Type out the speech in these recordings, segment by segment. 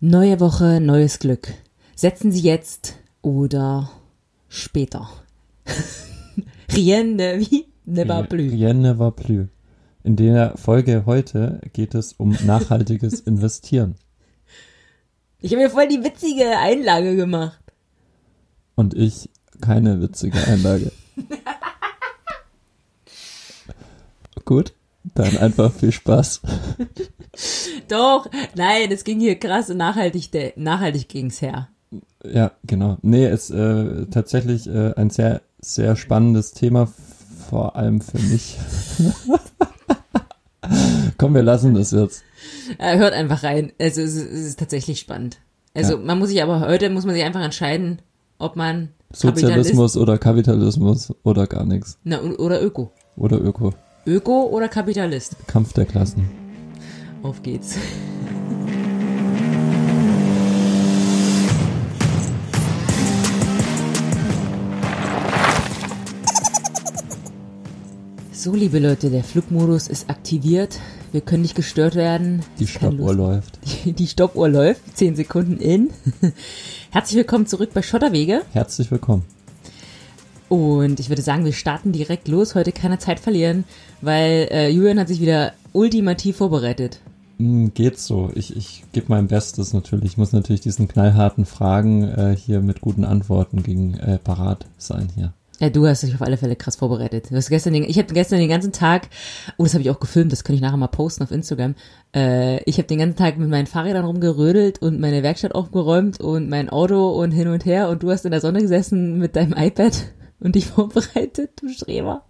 Neue Woche, neues Glück. Setzen Sie jetzt oder später. Rien ne wie ne va plus. Rien ne va plus. In der Folge heute geht es um nachhaltiges Investieren. Ich habe mir voll die witzige Einlage gemacht. Und ich keine witzige Einlage. Gut, dann einfach viel Spaß. Doch, nein, es ging hier krass und nachhaltig, nachhaltig ging's her. Ja, genau. Nee, es ist äh, tatsächlich äh, ein sehr, sehr spannendes Thema, vor allem für mich. Komm, wir lassen das jetzt. Äh, hört einfach rein. Also, es ist, es ist tatsächlich spannend. Also ja. man muss sich aber heute muss man sich einfach entscheiden, ob man Sozialismus oder Kapitalismus oder gar nichts. Na, oder Öko. Oder Öko. Öko oder Kapitalist? Kampf der Klassen. Auf geht's. So, liebe Leute, der Flugmodus ist aktiviert. Wir können nicht gestört werden. Die Stoppuhr läuft. Die, die Stoppuhr läuft. Zehn Sekunden in. Herzlich willkommen zurück bei Schotterwege. Herzlich willkommen. Und ich würde sagen, wir starten direkt los. Heute keine Zeit verlieren, weil äh, Julian hat sich wieder ultimativ vorbereitet. Mm, geht so. Ich, ich gebe mein Bestes natürlich. Ich muss natürlich diesen knallharten Fragen äh, hier mit guten Antworten gegen äh, parat sein hier. Ja, du hast dich auf alle Fälle krass vorbereitet. Du hast gestern den, ich habe gestern den ganzen Tag, oh, das habe ich auch gefilmt, das kann ich nachher mal posten auf Instagram. Äh, ich habe den ganzen Tag mit meinen Fahrrädern rumgerödelt und meine Werkstatt aufgeräumt und mein Auto und hin und her und du hast in der Sonne gesessen mit deinem iPad und dich vorbereitet, du Streber.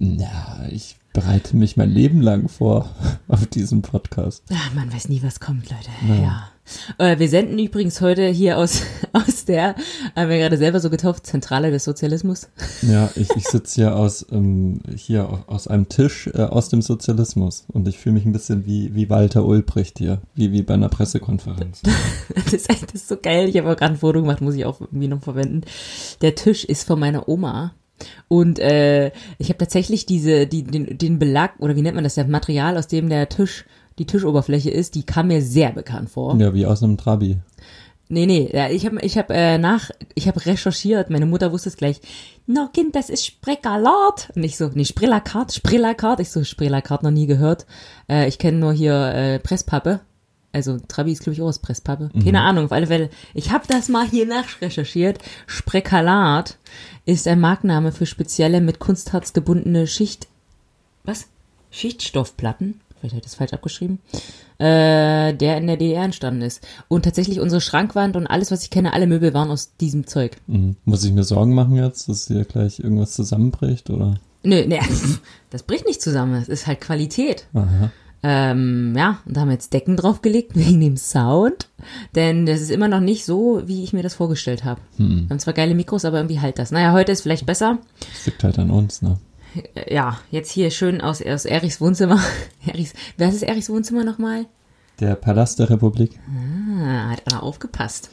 Na, ich bereite mich mein Leben lang vor auf diesen Podcast. Ach, man weiß nie, was kommt, Leute. Ja. ja. Äh, wir senden übrigens heute hier aus, aus der, haben wir gerade selber so getauft, Zentrale des Sozialismus. Ja, ich, ich sitze hier aus, ähm, hier aus einem Tisch äh, aus dem Sozialismus und ich fühle mich ein bisschen wie, wie Walter Ulbricht hier, wie, wie bei einer Pressekonferenz. das, ist, das ist so geil. Ich habe auch gerade ein Foto gemacht, muss ich auch irgendwie noch verwenden. Der Tisch ist von meiner Oma. Und äh, ich habe tatsächlich diese, die, den, den Belag, oder wie nennt man das, das Material, aus dem der Tisch die Tischoberfläche ist, die kam mir sehr bekannt vor. Ja, wie aus einem Trabi. Nee, nee, ja, ich habe ich hab, äh, nach, ich habe recherchiert, meine Mutter wusste es gleich. No, Kind, das ist Spregalat. Und ich so, nee, Sprillakart, Sprillakart. Ich so, Sprillakart noch nie gehört. Äh, ich kenne nur hier äh, Presspappe. Also Trabi ist, glaube ich, auch aus Presspappe. Mhm. Keine Ahnung, auf alle Fälle. Ich habe das mal hier nachrecherchiert. Sprekalat ist ein Markenname für spezielle mit Kunstharz gebundene Schicht... Was? Schichtstoffplatten vielleicht habe ich das falsch abgeschrieben, äh, der in der DDR entstanden ist. Und tatsächlich unsere Schrankwand und alles, was ich kenne, alle Möbel waren aus diesem Zeug. Mhm. Muss ich mir Sorgen machen jetzt, dass hier gleich irgendwas zusammenbricht, oder? Nö, nee, das bricht nicht zusammen. Das ist halt Qualität. Aha. Ähm, ja, und da haben wir jetzt Decken draufgelegt wegen dem Sound. Denn das ist immer noch nicht so, wie ich mir das vorgestellt habe. Hm. Wir haben zwar geile Mikros, aber irgendwie halt das. Naja, heute ist vielleicht besser. Das liegt halt an uns, ne? ja, jetzt hier schön aus, aus Erichs Wohnzimmer. Erichs, wer ist Erichs Wohnzimmer nochmal? Der Palast der Republik. Ah, hat einer aufgepasst.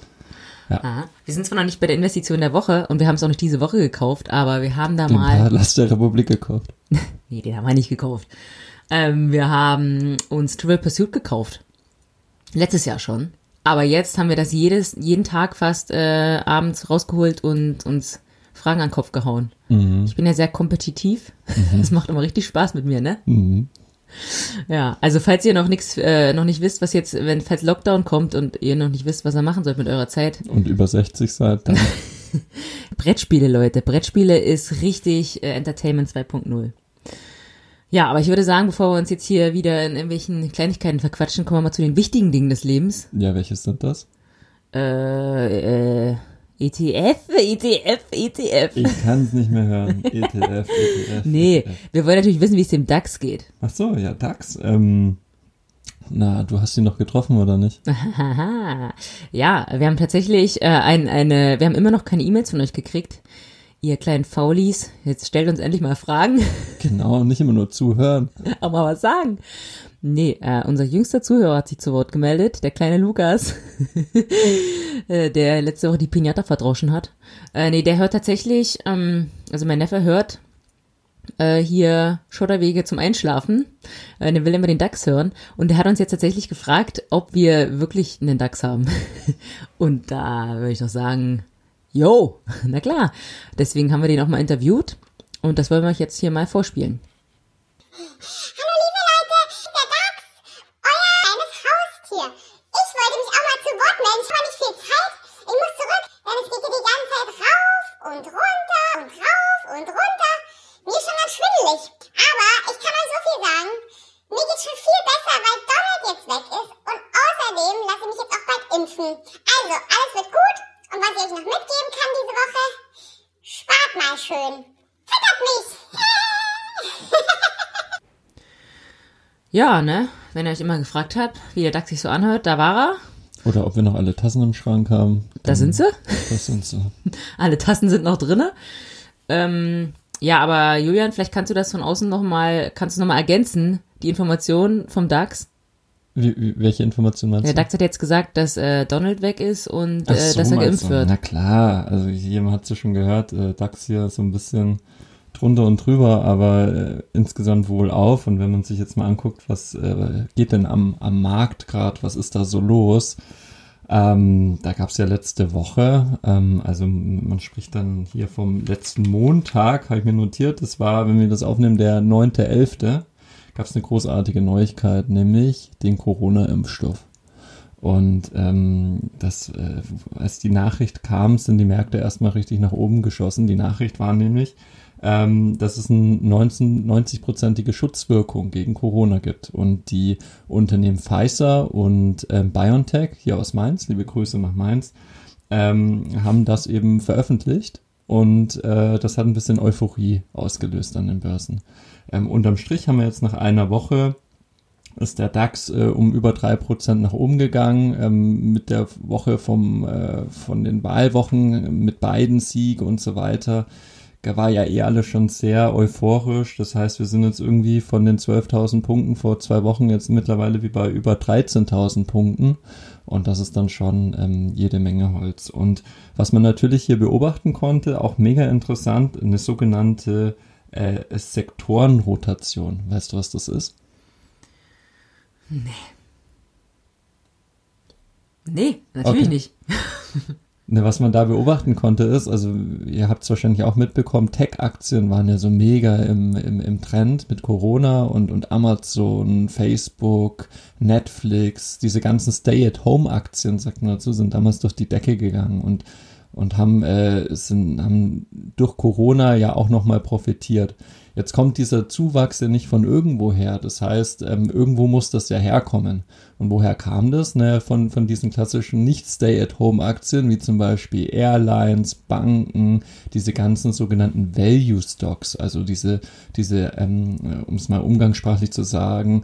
Ja. Ah, wir sind zwar noch nicht bei der Investition der Woche und wir haben es auch nicht diese Woche gekauft, aber wir haben da den mal. Palast der Republik gekauft. nee, den haben wir nicht gekauft. Ähm, wir haben uns Trivial Pursuit gekauft. Letztes Jahr schon. Aber jetzt haben wir das jedes, jeden Tag fast äh, abends rausgeholt und uns Fragen an den Kopf gehauen. Mhm. Ich bin ja sehr kompetitiv. Mhm. Das macht immer richtig Spaß mit mir, ne? Mhm. Ja, also falls ihr noch nichts, äh, noch nicht wisst, was jetzt, wenn falls Lockdown kommt und ihr noch nicht wisst, was ihr machen sollt mit eurer Zeit. Und über 60 seid, dann. Brettspiele, Leute. Brettspiele ist richtig äh, Entertainment 2.0. Ja, aber ich würde sagen, bevor wir uns jetzt hier wieder in irgendwelchen Kleinigkeiten verquatschen, kommen wir mal zu den wichtigen Dingen des Lebens. Ja, welches sind das? Äh, äh, ETF, ETF, ETF. Ich kann es nicht mehr hören. ETF, ETF. Nee, ETF. wir wollen natürlich wissen, wie es dem DAX geht. Ach so, ja, DAX. Ähm, na, du hast ihn noch getroffen oder nicht? ja, wir haben tatsächlich äh, ein, eine, wir haben immer noch keine E-Mails von euch gekriegt. Ihr kleinen Faulis, jetzt stellt uns endlich mal Fragen. Genau, nicht immer nur zuhören. Aber mal was sagen. Nee, äh, unser jüngster Zuhörer hat sich zu Wort gemeldet, der kleine Lukas, äh, der letzte Woche die Pinata verdroschen hat. Äh, nee, der hört tatsächlich, ähm, also mein Neffe hört äh, hier Schotterwege zum Einschlafen. Äh, der will immer den DAX hören. Und der hat uns jetzt tatsächlich gefragt, ob wir wirklich einen DAX haben. Und da würde ich doch sagen, yo, na klar. Deswegen haben wir den auch mal interviewt. Und das wollen wir euch jetzt hier mal vorspielen. Hallo liebe Leute, der Dax, euer kleines Haustier. Ich wollte mich auch mal zu Wort melden. Ich habe nicht viel Zeit. Ich muss zurück, denn es geht hier die ganze Zeit rauf und runter und rauf und runter. Mir ist schon ganz schwindelig. Aber ich kann euch so viel sagen. Mir geht's schon viel besser, weil Donald jetzt weg ist. Und außerdem lasse ich mich jetzt auch bald impfen. Also, alles wird gut. Und was ich euch noch mitgeben kann diese Woche, spart mal schön. Füttert mich. Ja, ne? Wenn ihr euch immer gefragt habt, wie der DAX sich so anhört, da war er. Oder ob wir noch alle Tassen im Schrank haben. Da sind sie. Das sind sie. Alle Tassen sind noch drinne. Ähm, ja, aber Julian, vielleicht kannst du das von außen nochmal, kannst du nochmal ergänzen, die Information vom DAX. Wie, wie, welche Information meinst Der du? DAX hat jetzt gesagt, dass äh, Donald weg ist und äh, so, dass er geimpft wird. Na klar, also jemand hat es ja schon gehört, äh, DAX hier so ein bisschen drunter und drüber, aber äh, insgesamt wohl auf. Und wenn man sich jetzt mal anguckt, was äh, geht denn am, am Markt gerade, was ist da so los? Ähm, da gab es ja letzte Woche, ähm, also man spricht dann hier vom letzten Montag, habe ich mir notiert, das war, wenn wir das aufnehmen, der 9.11., gab es eine großartige Neuigkeit, nämlich den Corona-Impfstoff. Und ähm, das, äh, als die Nachricht kam, sind die Märkte erstmal richtig nach oben geschossen. Die Nachricht war nämlich, ähm, dass es eine 90-prozentige Schutzwirkung gegen Corona gibt. Und die Unternehmen Pfizer und ähm, BioNTech hier aus Mainz, liebe Grüße nach Mainz, ähm, haben das eben veröffentlicht. Und äh, das hat ein bisschen Euphorie ausgelöst an den Börsen. Ähm, unterm Strich haben wir jetzt nach einer Woche ist der DAX äh, um über drei Prozent nach oben gegangen, ähm, mit der Woche vom, äh, von den Wahlwochen, mit beiden Sieg und so weiter. Da war ja eh alle schon sehr euphorisch. Das heißt, wir sind jetzt irgendwie von den 12.000 Punkten vor zwei Wochen jetzt mittlerweile wie bei über 13.000 Punkten. Und das ist dann schon ähm, jede Menge Holz. Und was man natürlich hier beobachten konnte, auch mega interessant, eine sogenannte äh, Sektorenrotation. Weißt du, was das ist? Nee, natürlich Okay. nicht. Ne, was man da beobachten konnte ist, also ihr habt es wahrscheinlich auch mitbekommen, Tech-Aktien waren ja so mega im, im, im Trend mit Corona und, und Amazon, Facebook, Netflix, diese ganzen Stay-at-Home-Aktien, sagt man dazu, sind damals durch die Decke gegangen und, und haben, äh, sind, haben durch Corona ja auch nochmal profitiert. Jetzt kommt dieser Zuwachs ja nicht von irgendwo her. Das heißt, ähm, irgendwo muss das ja herkommen. Und woher kam das? Naja, von, von diesen klassischen Nicht-Stay-at-Home-Aktien, wie zum Beispiel Airlines, Banken, diese ganzen sogenannten Value-Stocks, also diese, diese ähm, um es mal umgangssprachlich zu sagen,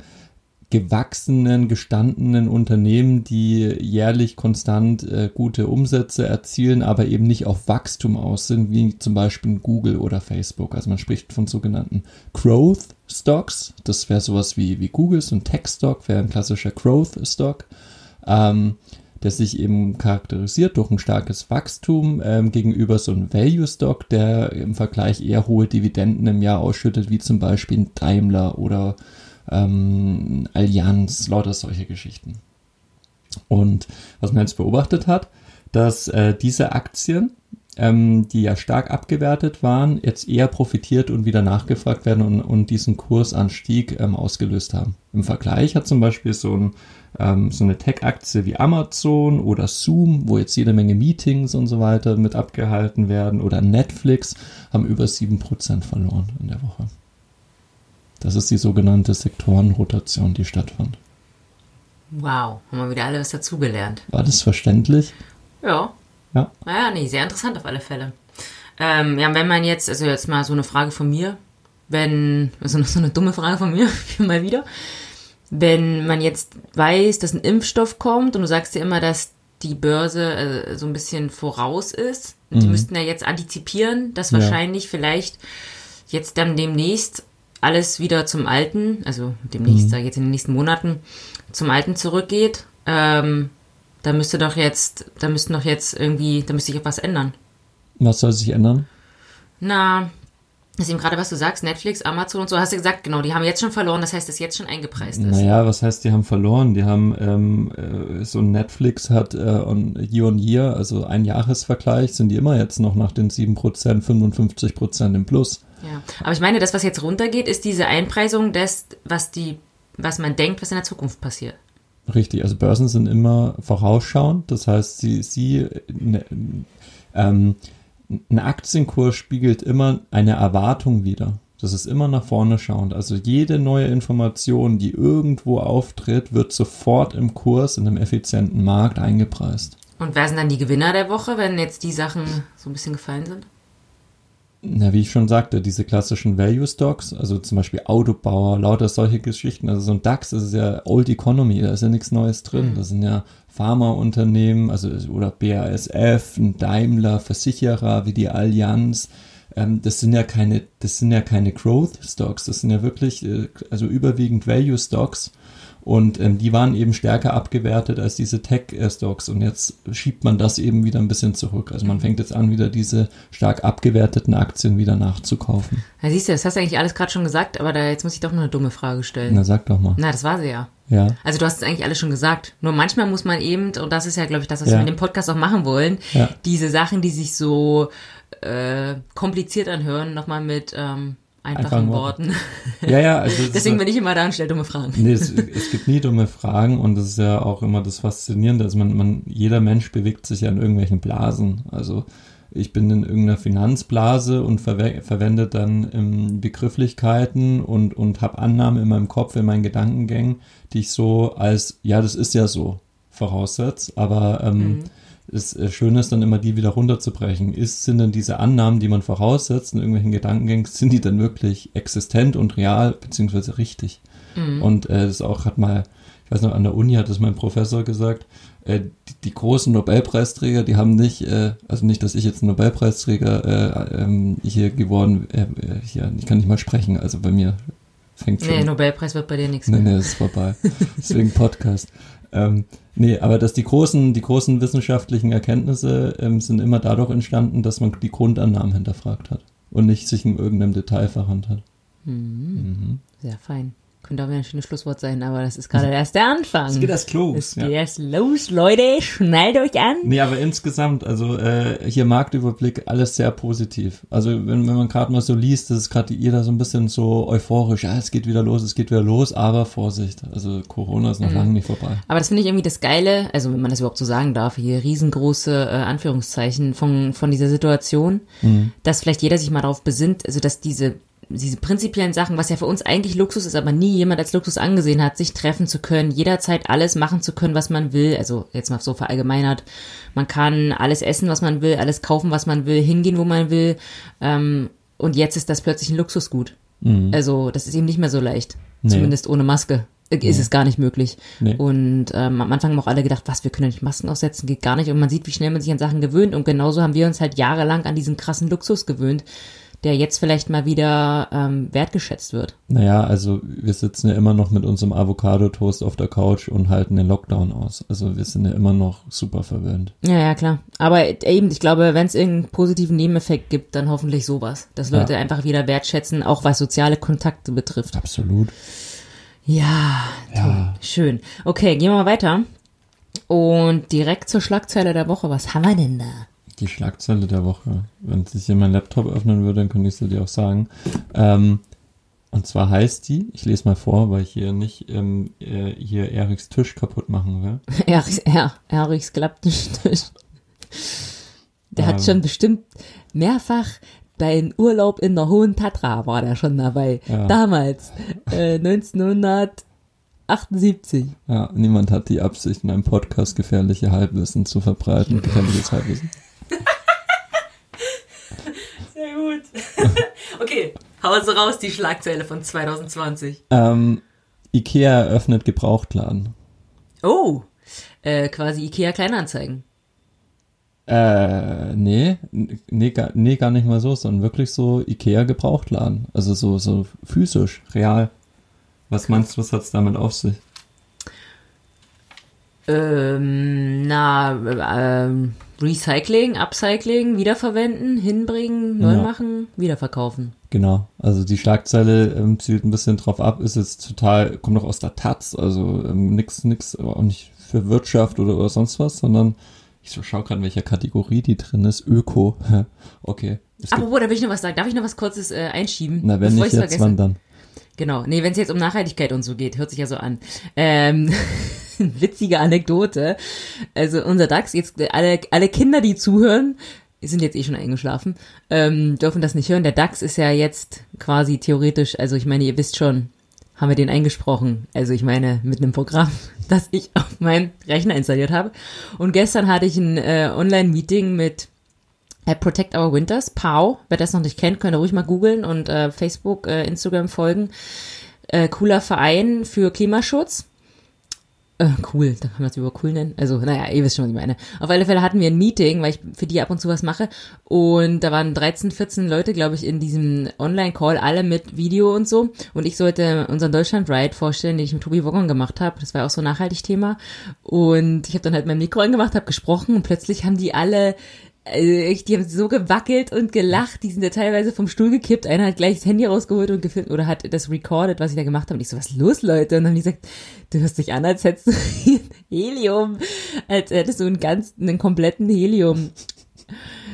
gewachsenen, gestandenen Unternehmen, die jährlich konstant äh, gute Umsätze erzielen, aber eben nicht auf Wachstum aus sind, wie zum Beispiel Google oder Facebook. Also man spricht von sogenannten Growth Stocks. Das wäre sowas wie, wie Google, so ein Tech-Stock, wäre ein klassischer Growth Stock. Ähm, der sich eben charakterisiert durch ein starkes Wachstum ähm, gegenüber so einem Value Stock, der im Vergleich eher hohe Dividenden im Jahr ausschüttet, wie zum Beispiel Daimler oder ähm, Allianz, lauter solche Geschichten. Und was man jetzt beobachtet hat, dass äh, diese Aktien, ähm, die ja stark abgewertet waren, jetzt eher profitiert und wieder nachgefragt werden und, und diesen Kursanstieg ähm, ausgelöst haben. Im Vergleich hat zum Beispiel so, ein, ähm, so eine Tech-Aktie wie Amazon oder Zoom, wo jetzt jede Menge Meetings und so weiter mit abgehalten werden, oder Netflix, haben über 7% verloren in der Woche. Das ist die sogenannte Sektorenrotation, die stattfand. Wow, haben wir wieder alle was dazugelernt. War das verständlich? Ja. Ja. Naja, nee, sehr interessant auf alle Fälle. Ähm, ja, wenn man jetzt, also jetzt mal so eine Frage von mir, wenn, also so eine dumme Frage von mir, mal wieder, wenn man jetzt weiß, dass ein Impfstoff kommt und du sagst ja immer, dass die Börse äh, so ein bisschen voraus ist, und die müssten ja jetzt antizipieren, dass Ja. wahrscheinlich vielleicht jetzt dann demnächst alles wieder zum Alten, also demnächst, sag ich jetzt in den nächsten Monaten, zum Alten zurückgeht, ähm, da müsste doch jetzt, da müssten doch jetzt irgendwie, da müsste sich etwas ändern. Was soll sich ändern? Na, Deswegen gerade, was du sagst, Netflix, Amazon und so, hast du gesagt, genau, die haben jetzt schon verloren, das heißt, dass jetzt schon eingepreist ist. Naja, was heißt, die haben verloren? Die haben, ähm, äh, so ein Netflix hat äh, on Year on Year, also ein Jahresvergleich, sind die immer jetzt noch nach den 7%, 55% im Plus. Ja. Aber ich meine, das, was jetzt runtergeht, ist diese Einpreisung des, was die, was man denkt, was in der Zukunft passiert. Richtig, also Börsen sind immer vorausschauend, das heißt, sie, sie ne, ähm, ein Aktienkurs spiegelt immer eine Erwartung wider. Das ist immer nach vorne schauend. Also jede neue Information, die irgendwo auftritt, wird sofort im Kurs in einem effizienten Markt eingepreist. Und wer sind dann die Gewinner der Woche, wenn jetzt die Sachen so ein bisschen gefallen sind? Na, wie ich schon sagte, diese klassischen Value Stocks, also zum Beispiel Autobauer, lauter solche Geschichten. Also so ein DAX, das ist ja Old Economy, da ist ja nichts Neues drin. Mhm. Das sind ja Pharmaunternehmen, also oder BASF, ein Daimler, Versicherer wie die Allianz. Ähm, das sind ja keine, das sind ja keine Growth Stocks, das sind ja wirklich, äh, also überwiegend Value Stocks. Und ähm, die waren eben stärker abgewertet als diese Tech-Stocks. Und jetzt schiebt man das eben wieder ein bisschen zurück. Also man fängt jetzt an, wieder diese stark abgewerteten Aktien wieder nachzukaufen. Ja, siehst du, das hast du eigentlich alles gerade schon gesagt, aber da jetzt muss ich doch noch eine dumme Frage stellen. Na, sag doch mal. Na, das war sie ja. Ja. Also du hast es eigentlich alles schon gesagt. Nur manchmal muss man eben, und das ist ja, glaube ich, das, was Ja. wir mit dem Podcast auch machen wollen, Ja. diese Sachen, die sich so äh, kompliziert anhören, nochmal mit ähm, einfachen Einfachen Worten. Ja, ja, also es Deswegen bin ich immer da und stelle dumme Fragen. nee, es, es gibt nie dumme Fragen und das ist ja auch immer das Faszinierende. Also man, man, jeder Mensch bewegt sich ja in irgendwelchen Blasen. Also ich bin in irgendeiner Finanzblase und verwe verwende dann ähm, Begrifflichkeiten und, und habe Annahmen in meinem Kopf, in meinen Gedankengängen, die ich so als, ja, das ist ja so, voraussetze. Aber ähm, das äh, Schöne ist dann immer, die wieder runterzubrechen. Ist, sind denn diese Annahmen, die man voraussetzt in irgendwelchen Gedankengängen, sind die dann wirklich existent und real, beziehungsweise richtig? Und äh, das auch hat mal, ich weiß noch, an der Uni hat das mein Professor gesagt, äh, die, die großen Nobelpreisträger, die haben nicht, äh, also nicht, dass ich jetzt ein Nobelpreisträger äh, ähm, hier geworden, äh, hier, ich kann nicht mal sprechen, also bei mir fängt schon Nee, Nobelpreis wird bei dir nichts Nee, mehr. nee, ist vorbei. Deswegen Podcast. Ähm, nee, aber dass die großen, die großen wissenschaftlichen Erkenntnisse ähm, sind immer dadurch entstanden, dass man die Grundannahmen hinterfragt hat und nicht sich in irgendeinem Detail verrannt hat. Sehr fein. Könnte auch wieder ein schönes Schlusswort sein, aber das ist gerade erst der Anfang. Es geht erst los. Es Ja. geht erst los, Leute. Schnallt euch an. Nee, aber insgesamt, also äh, hier Marktüberblick, alles sehr positiv. Also wenn, wenn man gerade mal so liest, das ist gerade jeder so ein bisschen so euphorisch, ja, es geht wieder los, es geht wieder los, aber Vorsicht, also Corona ist noch lange nicht vorbei. Aber das finde ich irgendwie das Geile, also wenn man das überhaupt so sagen darf, hier riesengroße äh, Anführungszeichen von, von dieser Situation, dass vielleicht jeder sich mal darauf besinnt, also dass diese diese prinzipiellen Sachen, was ja für uns eigentlich Luxus ist, aber nie jemand als Luxus angesehen hat, sich treffen zu können, jederzeit alles machen zu können, was man will. Also jetzt mal so verallgemeinert. Man kann alles essen, was man will, alles kaufen, was man will, hingehen, wo man will. Ähm, und jetzt ist das plötzlich ein Luxusgut. Also das ist eben nicht mehr so leicht. Nee. Zumindest ohne Maske. Ist es gar nicht möglich. Nee. Und ähm, am Anfang haben auch alle gedacht, was, wir können ja nicht Masken aufsetzen, geht gar nicht. Und man sieht, wie schnell man sich an Sachen gewöhnt. Und genauso haben wir uns halt jahrelang an diesen krassen Luxus gewöhnt, der jetzt vielleicht mal wieder ähm, wertgeschätzt wird. Naja, also wir sitzen ja immer noch mit unserem Avocado-Toast auf der Couch und halten den Lockdown aus. Also wir sind ja immer noch super verwöhnt. Ja, ja, klar. Aber eben, ich glaube, wenn es irgendeinen positiven Nebeneffekt gibt, dann hoffentlich sowas. Dass Leute Ja. einfach wieder wertschätzen, auch was soziale Kontakte betrifft. Absolut. Ja, Ja. schön. Okay, gehen wir mal weiter. Und direkt zur Schlagzeile der Woche. Was haben wir denn da? Die Schlagzeile der Woche. Wenn sich hier mein Laptop öffnen würde, dann könnte ich sie dir auch sagen. Ähm, und zwar heißt die, ich lese mal vor, weil ich hier nicht ähm, äh, hier Eriks Tisch kaputt machen will. Erichs, er, Erichs Klapptisch. Der hat Ähm. schon bestimmt mehrfach beim Urlaub in der Hohen Tatra war der schon dabei. Ja. Damals, äh, 1978. Ja, niemand hat die Absicht, in einem Podcast gefährliche Halbwissen zu verbreiten. Gefährliches Halbwissen. Sehr gut. okay, Hause raus, die Schlagzeile von 2020. Ähm, Ikea eröffnet Gebrauchtladen. Oh, äh, quasi Ikea Kleinanzeigen. Äh, nee, nee, gar, nee, gar nicht mal so, sondern wirklich so Ikea Gebrauchtladen. Also so, so physisch, real. Was meinst du, was hat's damit auf sich? Ähm, na, ähm, Recycling, Upcycling, wiederverwenden, hinbringen, neu Ja. machen, wiederverkaufen. Genau, also die Schlagzeile ähm, zielt ein bisschen drauf ab, ist jetzt total, kommt noch aus der Taz, also ähm, nix, nix, aber auch nicht für Wirtschaft oder, oder sonst was, sondern ich so schau gerade, in welcher Kategorie die drin ist, Öko. okay. Apropos, da will ich noch was sagen. Darf ich noch was Kurzes äh, einschieben? na, wenn nicht jetzt, wann dann? Genau. Nee, wenn es jetzt um Nachhaltigkeit und so geht, hört sich ja so an. Ähm, witzige Anekdote. Also unser DAX, jetzt alle, alle Kinder, die zuhören, sind jetzt eh schon eingeschlafen, ähm, dürfen das nicht hören. Der DAX ist ja jetzt quasi theoretisch, also ich meine, ihr wisst schon, haben wir den eingesprochen. Also ich meine, mit einem Programm, das ich auf meinem Rechner installiert habe. Und gestern hatte ich ein äh, Online-Meeting mit Protect Our Winters, POW. Wer das noch nicht kennt, könnt ihr ruhig mal googeln und äh, Facebook, äh, Instagram folgen. Äh, cooler Verein für Klimaschutz. Äh, cool, da kann man es über cool nennen. Also, naja, ihr wisst schon, was ich meine. Auf alle Fälle hatten wir ein Meeting, weil ich für die ab und zu was mache. Und da waren 13, 14 Leute, glaube ich, in diesem Online-Call, alle mit Video und so. Und ich sollte unseren Deutschland-Ride vorstellen, den ich mit Tobi Woggon gemacht habe. Das war auch so ein Nachhaltig-Thema. Und ich habe dann halt mein Mikro angemacht, habe gesprochen und plötzlich haben die alle also echt, die haben so gewackelt und gelacht, die sind ja teilweise vom Stuhl gekippt. Einer hat gleich das Handy rausgeholt und gefilmt oder hat das recorded, was ich da gemacht habe. Und ich so, was ist los, Leute? Und dann haben die gesagt, du hörst dich an, als hättest du Helium, als hättest du einen ganz, einen kompletten Helium.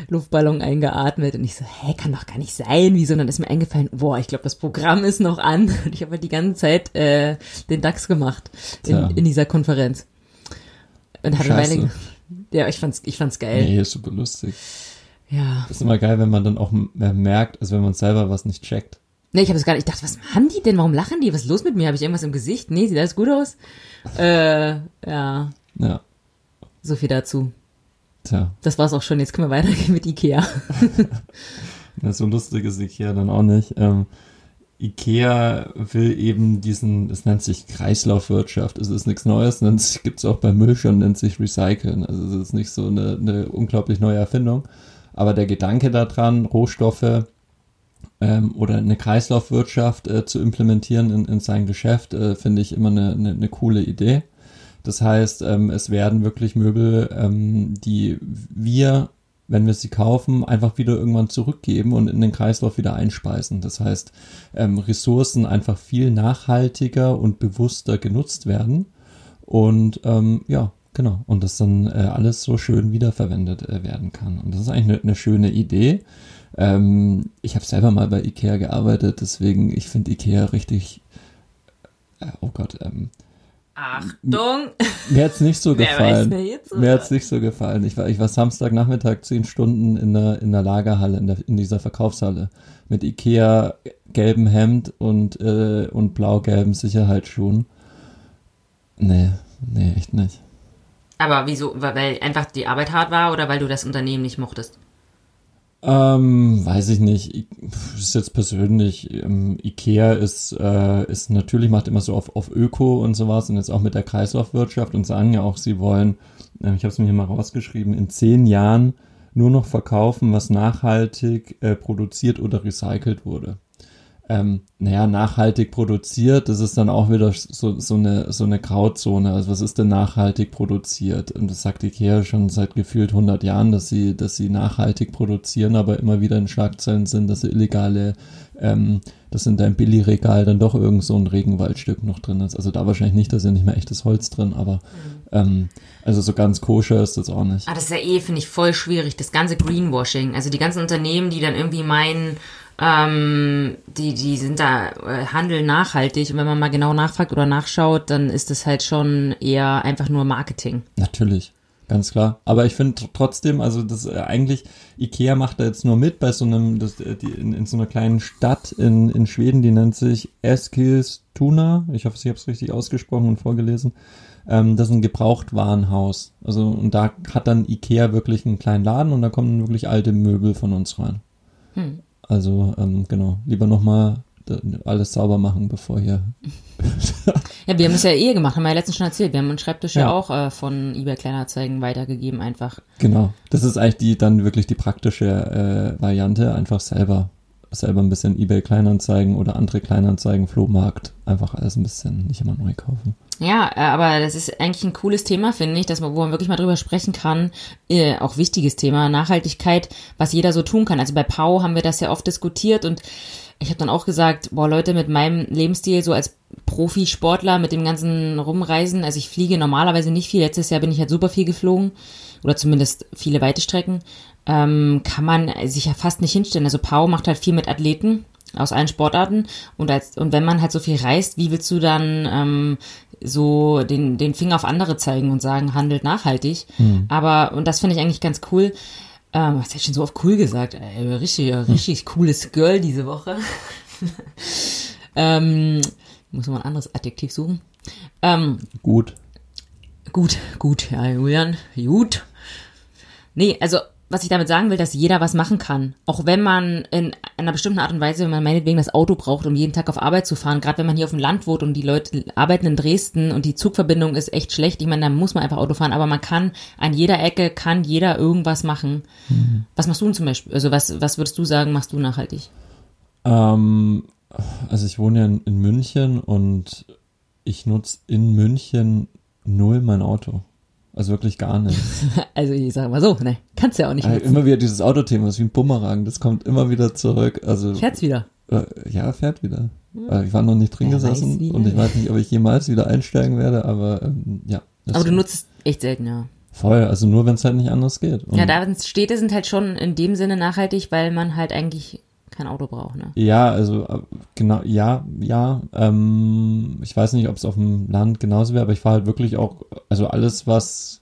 Luftballon eingeatmet und ich so, hä, kann doch gar nicht sein, wieso? Und dann ist mir eingefallen, boah, ich glaube, das Programm ist noch an. Und ich habe halt die ganze Zeit äh, den DAX gemacht in, in dieser Konferenz. Und hatte Scheiße. Weile, ja, ich fand's, ich fand's geil. Nee, ist super lustig. Ja. Ist immer geil, wenn man dann auch merkt, als wenn man selber was nicht checkt. Nee, ich habe es gar nicht. Ich dachte, was machen die denn? Warum lachen die? Was ist los mit mir? Habe ich irgendwas im Gesicht? Nee, sieht alles gut aus? Äh, ja, Ja, so viel dazu. tja. Das war's auch schon. Jetzt können wir weitergehen mit Ikea. Ja, so lustig ist Ikea dann auch nicht. Ähm, Ikea will eben diesen, es nennt sich Kreislaufwirtschaft. Es ist nichts Neues, sich, gibt's auch bei Müll schon, nennt sich Recyceln. Also es ist nicht so eine, eine unglaublich neue Erfindung. Aber der Gedanke daran, Rohstoffe ähm, oder eine Kreislaufwirtschaft äh, zu implementieren in, in sein Geschäft, äh, finde ich immer eine, eine, eine coole Idee. Das heißt, ähm, es werden wirklich Möbel, ähm, die wir, wenn wir sie kaufen, einfach wieder irgendwann zurückgeben und in den Kreislauf wieder einspeisen. Das heißt, ähm, Ressourcen einfach viel nachhaltiger und bewusster genutzt werden. Und ähm, ja, genau. Und das dann äh, alles so schön wiederverwendet äh, werden kann. Und das ist eigentlich eine, eine schöne Idee. Ähm, ich habe selber mal bei Ikea gearbeitet, deswegen, ich finde Ikea richtig, äh, oh Gott, ähm, Achtung! mir hat's nicht so Wer gefallen. weiß, wer jetzt Mir hat's nicht so gefallen. Ich war, ich war Samstagnachmittag zehn Stunden in der, in der Lagerhalle, in, der, in dieser Verkaufshalle. Mit Ikea gelbem Hemd und, äh, und blau-gelben Sicherheitsschuhen. Nee, nee, echt nicht. Aber wieso? Weil einfach die Arbeit hart war oder weil du das Unternehmen nicht mochtest? Ähm, weiß ich nicht. I- pf, ist jetzt persönlich. Ähm, Ikea ist, äh, ist natürlich, macht immer so auf, auf Öko und sowas und jetzt auch mit der Kreislaufwirtschaft und sagen ja auch, sie wollen, äh, ich habe es mir hier mal rausgeschrieben, in zehn Jahren nur noch verkaufen, was nachhaltig äh, produziert oder recycelt wurde. Ähm, naja, nachhaltig produziert, das ist dann auch wieder so, so, eine, so eine Grauzone. Also was ist denn nachhaltig produziert? Und das sagt Ikea schon seit gefühlt 100 Jahren, dass sie, dass sie nachhaltig produzieren, aber immer wieder in Schlagzeilen sind, dass sie illegale, ähm, dass in deinem Billigregal dann doch irgend so ein Regenwaldstück noch drin ist. Also da wahrscheinlich nicht, da ist ja nicht mehr echtes Holz drin, aber ähm, also so ganz koscher ist das auch nicht. Ah, das ist ja eh, finde ich, voll schwierig, das ganze Greenwashing. Also die ganzen Unternehmen, die dann irgendwie meinen, ähm, die, die sind da, äh, handeln nachhaltig. Und wenn man mal genau nachfragt oder nachschaut, dann ist das halt schon eher einfach nur Marketing. Natürlich, ganz klar. Aber ich finde trotzdem, also das äh, eigentlich, Ikea macht da jetzt nur mit bei so einem, das, äh, die, in, in so einer kleinen Stadt in, in Schweden, die nennt sich Eskilstuna. Ich hoffe, ich habe es richtig ausgesprochen und vorgelesen. Ähm, das ist ein Gebrauchtwarenhaus. Also, und da hat dann Ikea wirklich einen kleinen Laden und da kommen wirklich alte Möbel von uns rein. Hm. Also, ähm, genau, lieber nochmal alles sauber machen, bevor hier Ja, wir haben es ja eh gemacht, haben wir ja letztens schon erzählt. Wir haben einen Schreibtisch ja, Ja. auch äh, von eBay Kleinanzeigen weitergegeben einfach. Genau. Das ist eigentlich die dann wirklich die praktische äh, Variante, einfach selber selber ein bisschen eBay Kleinanzeigen oder andere Kleinanzeigen, Flohmarkt, einfach alles ein bisschen nicht immer neu kaufen. Ja, äh, aber das ist eigentlich ein cooles Thema, finde ich, dass man, wo man wirklich mal drüber sprechen kann. Äh, auch wichtiges Thema, Nachhaltigkeit, was jeder so tun kann. Also bei Pau haben wir das ja oft diskutiert und ich habe dann auch gesagt, boah Leute, mit meinem Lebensstil, so als Profisportler, mit dem ganzen Rumreisen, also ich fliege normalerweise nicht viel, letztes Jahr bin ich halt super viel geflogen oder zumindest viele weite Strecken, ähm, kann man sich ja fast nicht hinstellen. Also Pau macht halt viel mit Athleten aus allen Sportarten und als und wenn man halt so viel reist, wie willst du dann ähm, so den den Finger auf andere zeigen und sagen, handelt nachhaltig? Mhm. Aber und das finde ich eigentlich ganz cool. Ähm, was hätte ich schon so oft cool gesagt? Ey, richtig, richtig cooles Girl diese Woche. ähm, muss man ein anderes Adjektiv suchen. Ähm, Gut. Gut, gut, ja, Julian, gut. Nee, also was ich damit sagen will, dass jeder was machen kann. Auch wenn man in einer bestimmten Art und Weise, wenn man meinetwegen das Auto braucht, um jeden Tag auf Arbeit zu fahren, gerade wenn man hier auf dem Land wohnt und die Leute arbeiten in Dresden und die Zugverbindung ist echt schlecht, ich meine, da muss man einfach Auto fahren, aber man kann an jeder Ecke, kann jeder irgendwas machen. Was machst du denn zum Beispiel? Also was, was würdest du sagen, machst du nachhaltig? Ähm, also ich wohne ja in, in München und ich nutze in München null mein Auto. Also wirklich gar nicht. Also ich sage mal so, ne, kannst ja auch nicht nutzen. immer wieder dieses Autothema, das ist wie ein Bumerang, das kommt immer wieder zurück. Also Fährt's wieder. äh, ja, fährt wieder. Äh, ich war noch nicht drin Wer gesessen und ich weiß nicht, ob ich jemals wieder einsteigen werde, aber ähm, ja. Aber du nutzt es echt selten, ja. voll, also nur wenn es halt nicht anders geht. Und Ja, da Städte sind halt schon in dem Sinne nachhaltig, weil man halt eigentlich kein Auto braucht, ne? Ja, also äh, genau, ja, ja. Ähm, ich weiß nicht, ob es auf dem Land genauso wäre, aber ich fahre halt wirklich auch, also alles, was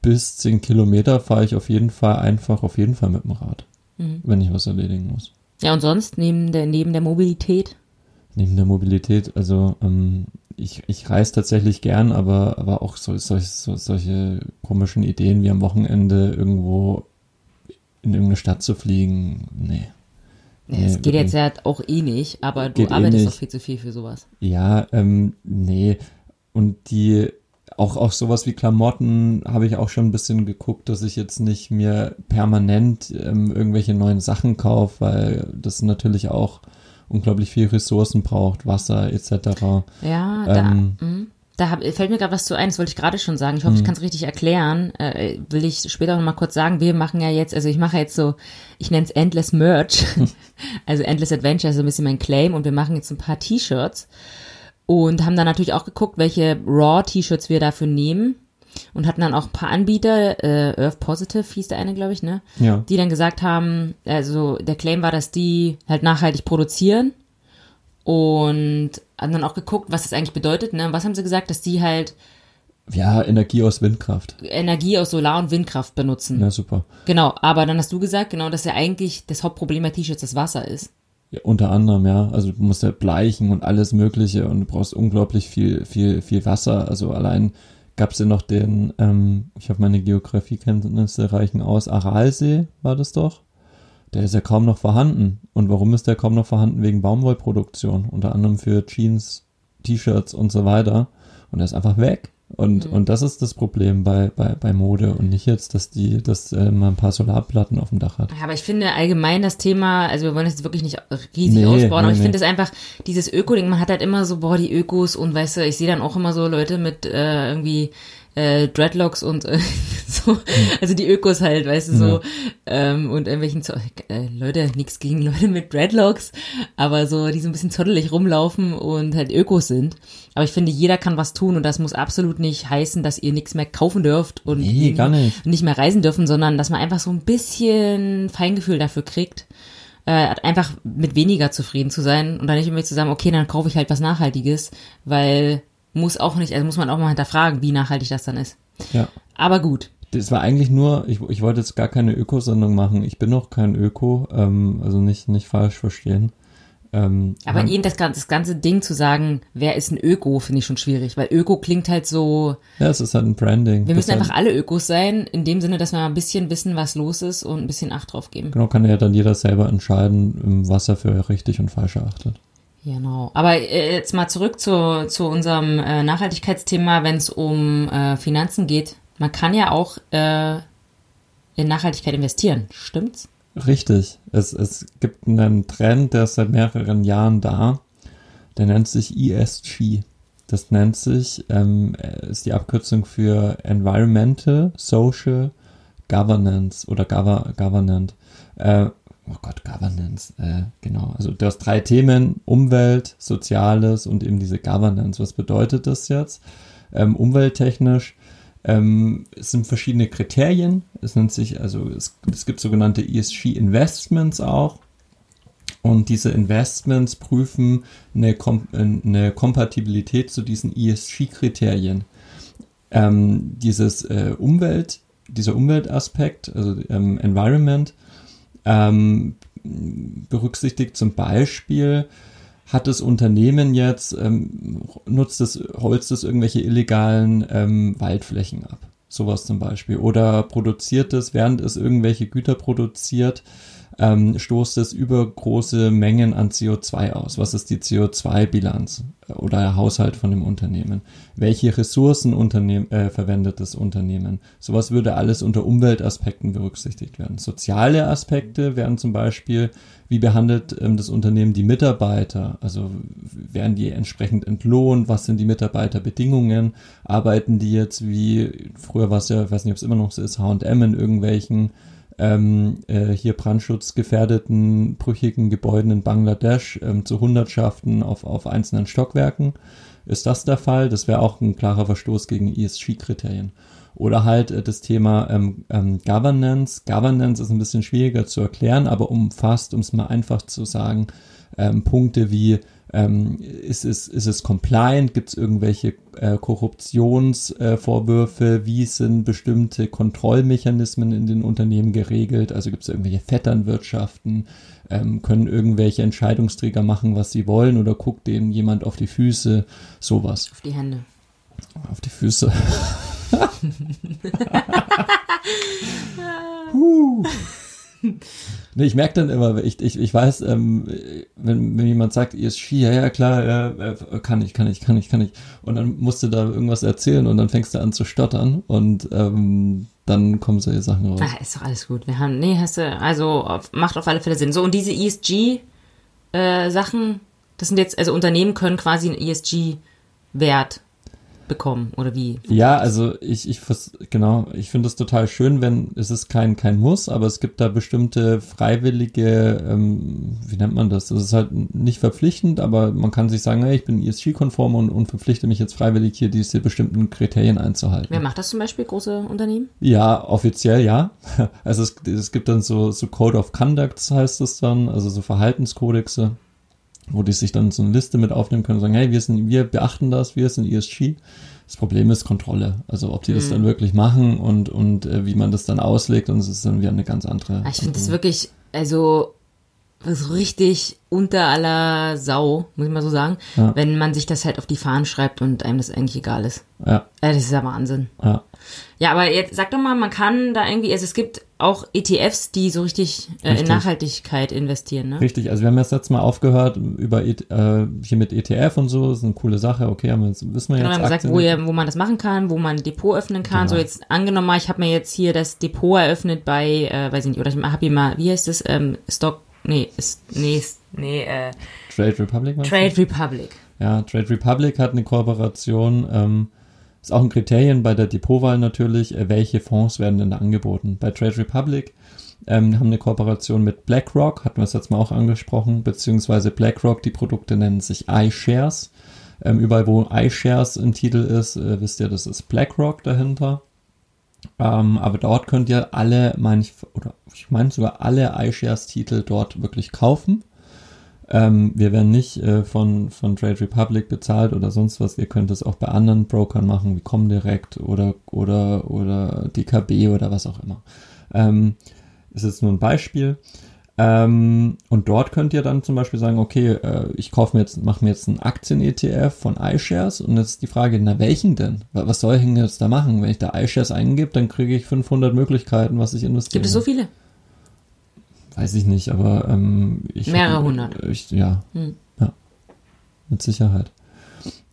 bis 10 Kilometer fahre ich auf jeden Fall einfach, auf jeden Fall mit dem Rad, wenn ich was erledigen muss. Ja, und sonst neben der, neben der Mobilität? Neben der Mobilität, also ähm, ich, ich reise tatsächlich gern, aber, aber auch so, solch, so, solche komischen Ideen wie am Wochenende irgendwo in irgendeine Stadt zu fliegen, nee. Nee, es geht jetzt ja auch eh nicht, aber du eh arbeitest nicht. doch viel zu viel für sowas. Ja, ähm, nee. Und die, auch, auch sowas wie Klamotten habe ich auch schon ein bisschen geguckt, dass ich jetzt nicht mir permanent ähm, irgendwelche neuen Sachen kaufe, weil das natürlich auch unglaublich viel Ressourcen braucht, Wasser etc. Ja, da, Ähm. Mhm. da hab, fällt mir gerade was zu ein, das wollte ich gerade schon sagen. Ich hoffe, ich kann es richtig erklären. Äh, will ich später noch mal kurz sagen. Wir machen ja jetzt, also ich mache jetzt so, ich nenne es Endless Merch, also Endless Adventure, so ein bisschen mein Claim und wir machen jetzt ein paar T-Shirts und haben dann natürlich auch geguckt, welche Raw-T-Shirts wir dafür nehmen und hatten dann auch ein paar Anbieter, äh, Earth Positive hieß der eine, glaube ich, ne? Ja. die dann gesagt haben, also der Claim war, dass die halt nachhaltig produzieren und haben dann auch geguckt, was das eigentlich bedeutet. Ne? Was haben sie gesagt, dass die halt Ja, Energie aus Windkraft. Energie aus Solar- und Windkraft benutzen. Ja, super. Genau, aber dann hast du gesagt, genau, dass ja eigentlich das Hauptproblem bei T-Shirts das Wasser ist. Ja, unter anderem, ja. Also du musst ja bleichen und alles Mögliche und du brauchst unglaublich viel, viel, viel Wasser. Also allein gab's ja noch den, ähm, ich habe meine Geografiekenntnisse reichen aus, Aralsee war das doch. Der ist ja kaum noch vorhanden. Und warum ist der kaum noch vorhanden? Wegen Baumwollproduktion. Unter anderem für Jeans, T-Shirts und so weiter. Und der ist einfach weg. Und, und das ist das Problem bei, bei, bei Mode und nicht jetzt, dass die, dass äh, man ein paar Solarplatten auf dem Dach hat. Ja, aber ich finde allgemein das Thema, also wir wollen das jetzt wirklich nicht riesig Nee, ausbauen, nee, aber ich nee. finde es einfach, dieses Öko-Ding, man hat halt immer so, boah, die Ökos und weißt du, ich sehe dann auch immer so Leute mit äh, irgendwie äh, Dreadlocks und äh, so, also die Ökos halt, weißt du, so, ähm, und irgendwelchen, Zo äh, Leute, nix gegen Leute mit Dreadlocks, aber so, die so ein bisschen zottelig rumlaufen und halt Ökos sind. Aber ich finde, jeder kann was tun und das muss absolut nicht heißen, dass ihr nichts mehr kaufen dürft und Nee, gar nicht. nicht mehr reisen dürfen, sondern dass man einfach so ein bisschen Feingefühl dafür kriegt, äh, einfach mit weniger zufrieden zu sein und dann nicht immer zu sagen, okay, dann kaufe ich halt was Nachhaltiges, weil muss auch nicht, also muss man auch mal hinterfragen, wie nachhaltig das dann ist. Ja. Aber gut. Das war eigentlich nur, ich, ich wollte jetzt gar keine Ökosendung machen. Ich bin noch kein Öko, ähm, also nicht, nicht falsch verstehen. Ähm, Aber eben das, ganze- das ganze Ding zu sagen, wer ist ein Öko, finde ich schon schwierig, weil Öko klingt halt so, ja, es ist halt ein Branding. wir Das müssen halt, einfach alle Ökos sein, in dem Sinne, dass wir mal ein bisschen wissen, was los ist und ein bisschen Acht drauf geben. Genau, kann ja dann jeder selber entscheiden, was er für richtig und falsch erachtet. Genau. Aber äh, jetzt mal zurück zu, zu unserem äh, Nachhaltigkeitsthema, wenn es um äh, Finanzen geht. Man kann ja auch äh, in Nachhaltigkeit investieren. Stimmt's? Richtig. Es, es gibt einen Trend, der ist seit mehreren Jahren da. Der nennt sich ESG. Das nennt sich, ähm, ist die Abkürzung für Environmental, Social, Governance oder Gover Governance. Äh, oh Gott, Governance, äh, genau. Also du hast drei Themen, Umwelt, Soziales und eben diese Governance. Was bedeutet das jetzt? Ähm, umwelttechnisch ähm, es sind verschiedene Kriterien. Es nennt sich, also es, es gibt sogenannte ESG-Investments auch. Und diese Investments prüfen eine, Kom eine Kompatibilität zu diesen ESG-Kriterien. Ähm, dieses äh, Umwelt, dieser Umweltaspekt, also ähm, Environment, ähm, berücksichtigt zum Beispiel hat das Unternehmen jetzt, ähm, nutzt das Holz das irgendwelche illegalen ähm, Waldflächen ab. Sowas zum Beispiel. Oder produziert es, während es irgendwelche Güter produziert, ähm, stoßt es über große Mengen an CO2 aus. Was ist die CO2-Bilanz oder der Haushalt von dem Unternehmen? Welche Ressourcen unternehm, äh, verwendet das Unternehmen? Sowas würde alles unter Umweltaspekten berücksichtigt werden. Soziale Aspekte wären zum Beispiel, wie behandelt ähm, das Unternehmen die Mitarbeiter? Also werden die entsprechend entlohnt? Was sind die Mitarbeiterbedingungen? Arbeiten die jetzt wie, früher war es ja, ich weiß nicht, ob es immer noch so ist, H&M in irgendwelchen ähm, äh, hier brandschutzgefährdeten, brüchigen Gebäuden in Bangladesch ähm, zu Hundertschaften auf, auf einzelnen Stockwerken. Ist das der Fall? Das wäre auch ein klarer Verstoß gegen ESG-Kriterien. Oder halt äh, das Thema ähm, ähm, Governance. Governance ist ein bisschen schwieriger zu erklären, aber umfasst, um es mal einfach zu sagen, ähm, Punkte wie ähm, ist, es, ist es compliant? Gibt es irgendwelche äh, Korruptionsvorwürfe? Äh, Wie sind bestimmte Kontrollmechanismen in den Unternehmen geregelt? Also gibt es irgendwelche Vetternwirtschaften? Ähm, können irgendwelche Entscheidungsträger machen, was sie wollen? Oder guckt denen jemand auf die Füße? Sowas. Auf die Hände. Auf die Füße. huh. nee, ich merke dann immer, ich, ich, ich weiß, ähm, wenn, wenn jemand sagt, ESG, ja, ja, klar, ja, äh, kann ich, kann ich, kann ich, kann ich. Und dann musst du da irgendwas erzählen und dann fängst du an zu stottern und ähm, dann kommen solche Sachen raus. Ach, ist doch alles gut. Wir haben, nee, hast du, also macht auf alle Fälle Sinn. So, und diese ESG-Sachen, äh, das sind jetzt, also Unternehmen können quasi einen ESG-Wert bekommen oder wie? Ja, also ich, ich genau, ich finde es total schön, wenn es ist kein kein Muss, aber es gibt da bestimmte freiwillige, ähm, wie nennt man das? Das ist halt nicht verpflichtend, aber man kann sich sagen, hey, ich bin ESG-konform und, und verpflichte mich jetzt freiwillig hier diese bestimmten Kriterien einzuhalten. Wer macht das zum Beispiel, große Unternehmen? Ja, offiziell ja. Also es, es gibt dann so, so Code of Conducts heißt es dann, also so Verhaltenskodexe wo die sich dann so eine Liste mit aufnehmen können und sagen, hey, wir sind, wir beachten das, wir sind ESG. Das Problem ist Kontrolle. Also ob die das mhm. dann wirklich machen und, und äh, wie man das dann auslegt, und es ist dann wieder eine ganz andere. Ah, ich finde das wirklich, also so richtig unter aller Sau, muss ich mal so sagen, ja. wenn man sich das halt auf die Fahnen schreibt und einem das eigentlich egal ist. Ja. Das ist ja Wahnsinn. Ja. Ja, aber jetzt sag doch mal, man kann da irgendwie, also es gibt auch ETFs, die so richtig, äh, richtig. in Nachhaltigkeit investieren, ne? Richtig, also wir haben jetzt mal aufgehört über äh, hier mit ETF und so, ist eine coole Sache, okay, haben wir jetzt, wissen wir genau, jetzt. Genau, haben gesagt, wo, ihr, wo man das machen kann, wo man ein Depot öffnen kann. Genau. So jetzt angenommen mal, ich habe mir jetzt hier das Depot eröffnet bei, äh, weiß ich nicht, oder ich habe hier mal, wie heißt das, ähm, Stock, nee, ist, nee, nee, äh, Trade Republic? Trade? Republic. Ja, Trade Republic hat eine Kooperation, ähm, ist auch ein Kriterium bei der Depotwahl natürlich, äh, welche Fonds werden denn da angeboten. Bei Trade Republic ähm, haben eine Kooperation mit BlackRock, hatten wir es jetzt mal auch angesprochen, beziehungsweise BlackRock, die Produkte nennen sich iShares. Ähm, überall, wo iShares im Titel ist, äh, wisst ihr, das ist BlackRock dahinter. Ähm, aber dort könnt ihr alle, meine ich, oder ich meine sogar alle iShares-Titel dort wirklich kaufen. Ähm, wir werden nicht äh, von, von Trade Republic bezahlt oder sonst was. Ihr könnt es auch bei anderen Brokern machen, wie Comdirect oder, oder, oder DKB oder was auch immer. Ähm, ist jetzt nur ein Beispiel. Ähm, und dort könnt ihr dann zum Beispiel sagen, okay, äh, ich kaufe mir jetzt, mache mir jetzt einen Aktien-ETF von iShares und jetzt ist die Frage, na welchen denn? Was soll ich denn jetzt da machen? Wenn ich da iShares eingebe, dann kriege ich 500 Möglichkeiten, was ich investiere. Gibt es so viele? Weiß ich nicht, aber ähm, ich. Mehrere hundert. Ich, ja, hm. ja. Mit Sicherheit.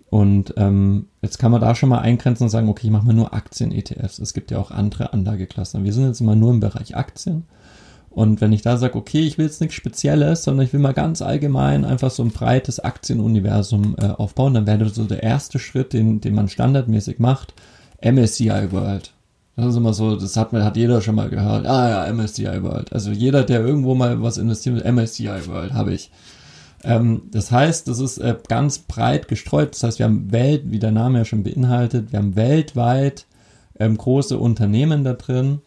Und ähm, jetzt kann man da schon mal eingrenzen und sagen, okay, ich mache mir nur Aktien-ETFs. Es gibt ja auch andere Anlageklassen. Wir sind jetzt immer nur im Bereich Aktien. Und wenn ich da sage, okay, ich will jetzt nichts Spezielles, sondern ich will mal ganz allgemein einfach so ein breites Aktienuniversum äh, aufbauen, dann wäre so der erste Schritt, den, den man standardmäßig macht, MSCI World. Das ist immer so, das hat, hat jeder schon mal gehört. Ah ja, MSCI World. Also jeder, der irgendwo mal was investiert, MSCI World habe ich. Ähm, das heißt, das ist äh, ganz breit gestreut. Das heißt, wir haben Welt, wie der Name ja schon beinhaltet, wir haben weltweit ähm, große Unternehmen da drin,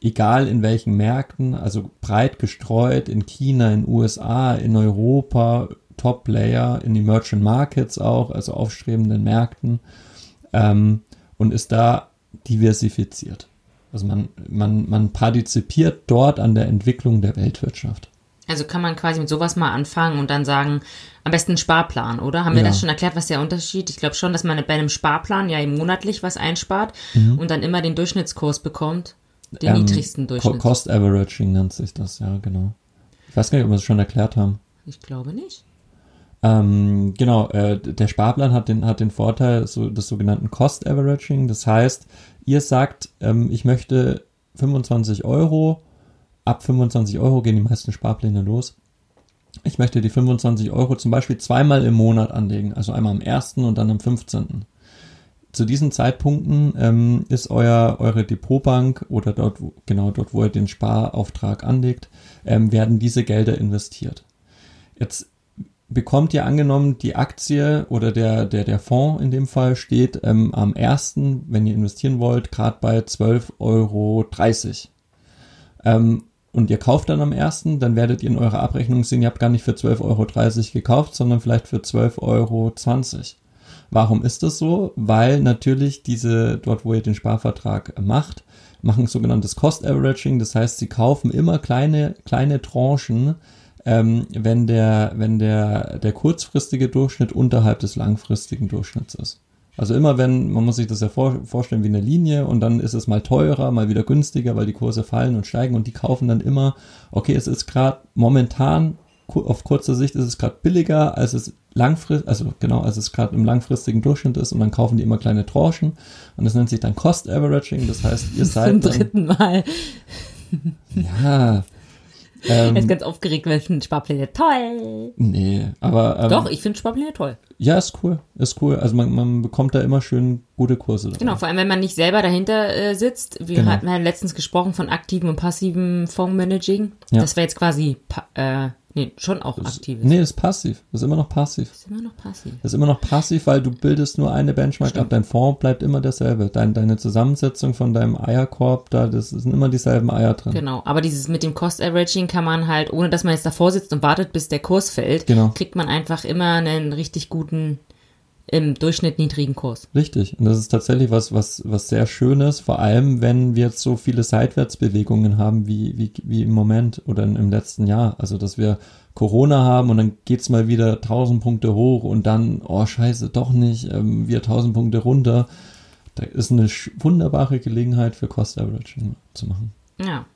egal in welchen Märkten, also breit gestreut in China, in USA, in Europa, Top-Player, in Emerging Markets auch, also aufstrebenden Märkten ähm, und ist da diversifiziert. Also man, man, man partizipiert dort an der Entwicklung der Weltwirtschaft. Also kann man quasi mit sowas mal anfangen und dann sagen, am besten Sparplan, oder? Haben wir Ja. das schon erklärt, was der Unterschied? Ich glaube schon, dass man bei einem Sparplan ja monatlich was einspart und dann immer den Durchschnittskurs bekommt. Den Mhm. Ähm, niedrigsten Durchschnitt. Cost Averaging nennt sich das, ja, genau. Ich weiß gar nicht, ob wir es schon erklärt haben. Ich glaube nicht. Ähm, genau, äh, der Sparplan hat den, hat den Vorteil so, des sogenannten Cost Averaging. Das heißt, ihr sagt, ähm, ich möchte 25 Euro, ab 25 Euro gehen die meisten Sparpläne los. Ich möchte die 25 Euro zum Beispiel zweimal im Monat anlegen, also einmal am 1. und dann am 15. Zu diesen Zeitpunkten ähm, ist euer, eure Depotbank oder dort, wo, genau dort, wo ihr den Sparauftrag anlegt, ähm, werden diese Gelder investiert. Jetzt bekommt ihr angenommen, die Aktie oder der, der, der Fonds in dem Fall steht ähm, am ersten, wenn ihr investieren wollt, gerade bei 12,30 Euro. Ähm, und ihr kauft dann am ersten, dann werdet ihr in eurer Abrechnung sehen, ihr habt gar nicht für 12,30 Euro gekauft, sondern vielleicht für 12,20 Euro. Warum ist das so? Weil natürlich diese, dort wo ihr den Sparvertrag macht, machen sogenanntes Cost Averaging. Das heißt, sie kaufen immer kleine, kleine Tranchen, ähm, wenn der, wenn der, der kurzfristige Durchschnitt unterhalb des langfristigen Durchschnitts ist. Also immer wenn, man muss sich das ja vor, vorstellen wie eine Linie und dann ist es mal teurer, mal wieder günstiger, weil die Kurse fallen und steigen und die kaufen dann immer, okay, es ist gerade momentan, auf kurzer Sicht ist es gerade billiger, als es langfristig, also genau, als es gerade im langfristigen Durchschnitt ist und dann kaufen die immer kleine Tranchen und das nennt sich dann Cost Averaging, das heißt, ihr Zum seid dann, dritten Mal. ja, Er ist ähm, ganz aufgeregt, weil ich finde Sparpläne toll. nee, aber ähm, Doch, ich finde Sparpläne toll. ja, ist cool, ist cool, also man, man bekommt da immer schön gute Kurse dabei. Genau, vor allem wenn man nicht selber dahinter äh, sitzt. Wir Genau. hatten ja letztens gesprochen von aktivem und passivem Fondsmanaging. Ja. Das wäre jetzt quasi, äh, nee, schon auch aktives. Nee, das ist passiv, das ist immer noch passiv. ist immer noch passiv. Das ist immer noch passiv, weil du bildest nur eine Benchmark ab. Dein Fonds bleibt immer derselbe. Dein, deine Zusammensetzung von deinem Eierkorb, da das sind immer dieselben Eier drin. Genau, aber dieses mit dem Cost Averaging kann man halt, ohne dass man jetzt davor sitzt und wartet, bis der Kurs fällt, Genau. kriegt man einfach immer einen richtig guten, im Durchschnitt niedrigen Kurs. Richtig. Und das ist tatsächlich was, was, was sehr Schönes, vor allem wenn wir jetzt so viele Seitwärtsbewegungen haben wie, wie, wie im Moment oder in, im letzten Jahr. Also, dass wir Corona haben und dann geht's mal wieder 1000 Punkte hoch und dann, oh scheiße, doch nicht, ähm, wir 1000 Punkte runter. Da ist eine wunderbare Gelegenheit für Cost Averaging zu machen. Ja.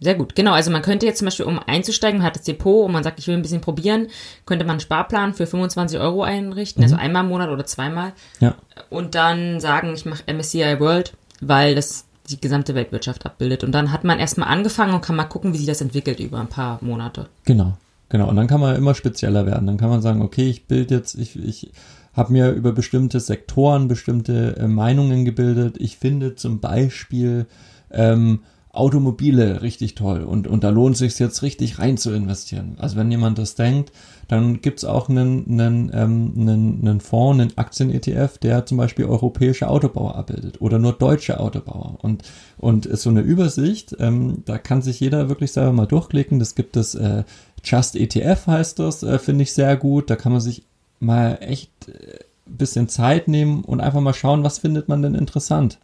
Sehr gut. Genau, also man könnte jetzt zum Beispiel, um einzusteigen, man hat das Depot und man sagt, ich will ein bisschen probieren, könnte man einen Sparplan für 25 Euro einrichten, also einmal im Monat oder zweimal. Ja. Und dann sagen, ich mache MSCI World, weil das die gesamte Weltwirtschaft abbildet. Und dann hat man erstmal angefangen und kann mal gucken, wie sich das entwickelt über ein paar Monate. Genau, genau. Und dann kann man immer spezieller werden. Dann kann man sagen, okay, ich bilde jetzt, ich, ich habe mir über bestimmte Sektoren bestimmte äh, Meinungen gebildet. Ich finde zum Beispiel ähm, Automobile richtig toll und, und da lohnt sich jetzt richtig rein zu investieren. Also wenn jemand das denkt, dann gibt's auch einen, einen, ähm, einen, einen Fonds, einen Aktien-ETF, der zum Beispiel europäische Autobauer abbildet oder nur deutsche Autobauer. Und, und ist so eine Übersicht, ähm, da kann sich jeder wirklich selber mal durchklicken. Das gibt es, äh, Just ETF heißt das, äh, finde ich sehr gut. Da kann man sich mal echt äh, bisschen Zeit nehmen und einfach mal schauen, was findet man denn interessant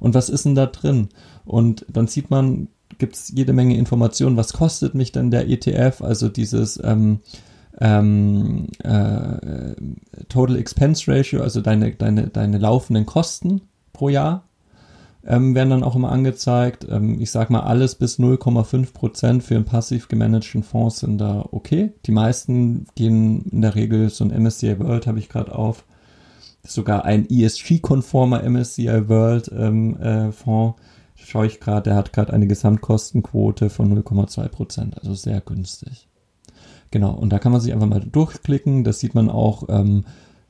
und was ist denn da drin. Und dann sieht man, gibt es jede Menge Informationen, was kostet mich denn der ETF, also dieses ähm, ähm, äh, Total Expense Ratio, also deine, deine, deine laufenden Kosten pro Jahr ähm, werden dann auch immer angezeigt. Ähm, ich sag mal, alles bis 0,5 Prozent für einen passiv gemanagten Fonds sind da okay. Die meisten gehen in der Regel, so ein MSCI World habe ich gerade auf, sogar ein ESG-konformer MSCI World ähm, äh, Fonds schaue ich gerade, der hat gerade eine Gesamtkostenquote von 0,2 Prozent, also sehr günstig. Genau, und da kann man sich einfach mal durchklicken. Das sieht man auch ähm,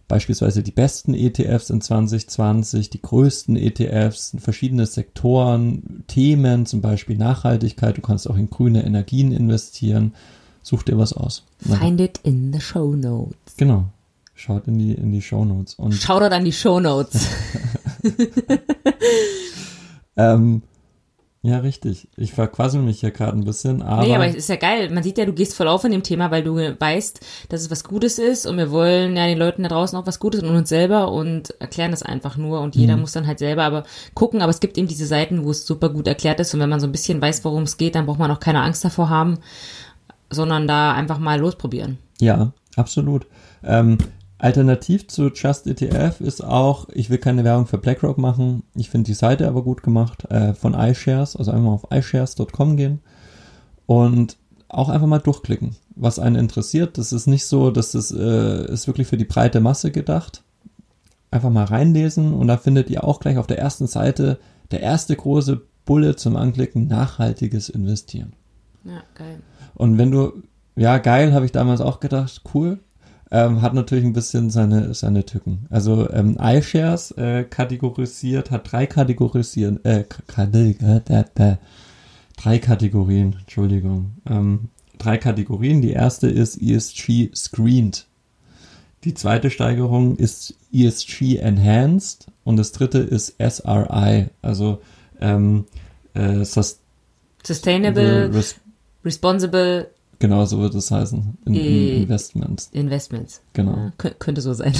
beispielsweise die besten ETFs in 2020, die größten ETFs, verschiedene Sektoren, Themen, zum Beispiel Nachhaltigkeit. Du kannst auch in grüne Energien investieren. Such dir was aus. Find it in the show notes. Genau. Schaut in die, in die Show Notes. Und Shoutout an die Show Notes. ähm, ja, richtig. Ich verquassel mich hier gerade ein bisschen, aber. nee, aber es ist ja geil. Man sieht ja, du gehst voll auf in dem Thema, weil du weißt, dass es was Gutes ist und wir wollen ja den Leuten da draußen auch was Gutes und uns selber und erklären das einfach nur und jeder muss dann halt selber aber gucken, aber es gibt eben diese Seiten, wo es super gut erklärt ist und wenn man so ein bisschen weiß, worum es geht, dann braucht man auch keine Angst davor haben, sondern da einfach mal losprobieren. Ja, absolut. Ähm, alternativ zu Just ETF ist auch, ich will keine Werbung für BlackRock machen, ich finde die Seite aber gut gemacht, äh, von iShares, also einmal auf iShares.com gehen und auch einfach mal durchklicken, was einen interessiert. Das ist nicht so, dass das äh, ist wirklich für die breite Masse gedacht. Einfach mal reinlesen und da findet ihr auch gleich auf der ersten Seite der erste große Bulle zum Anklicken, nachhaltiges Investieren. Ja, geil. Und wenn du, ja, geil, habe ich damals auch gedacht, cool. Ähm, hat natürlich ein bisschen seine, seine Tücken. Also ähm, iShares äh, kategorisiert, hat drei Kategorisieren, äh, äh, äh, äh, drei Kategorien, Entschuldigung. Ähm, drei Kategorien. Die erste ist ESG Screened. Die zweite Steigerung ist ESG Enhanced und das dritte ist SRI, also ähm, äh, Sustainable Sustainable, Res responsible Genau, so wird es heißen. In, in Äh, Investments. Investments. Genau. Ja, kö- könnte so sein.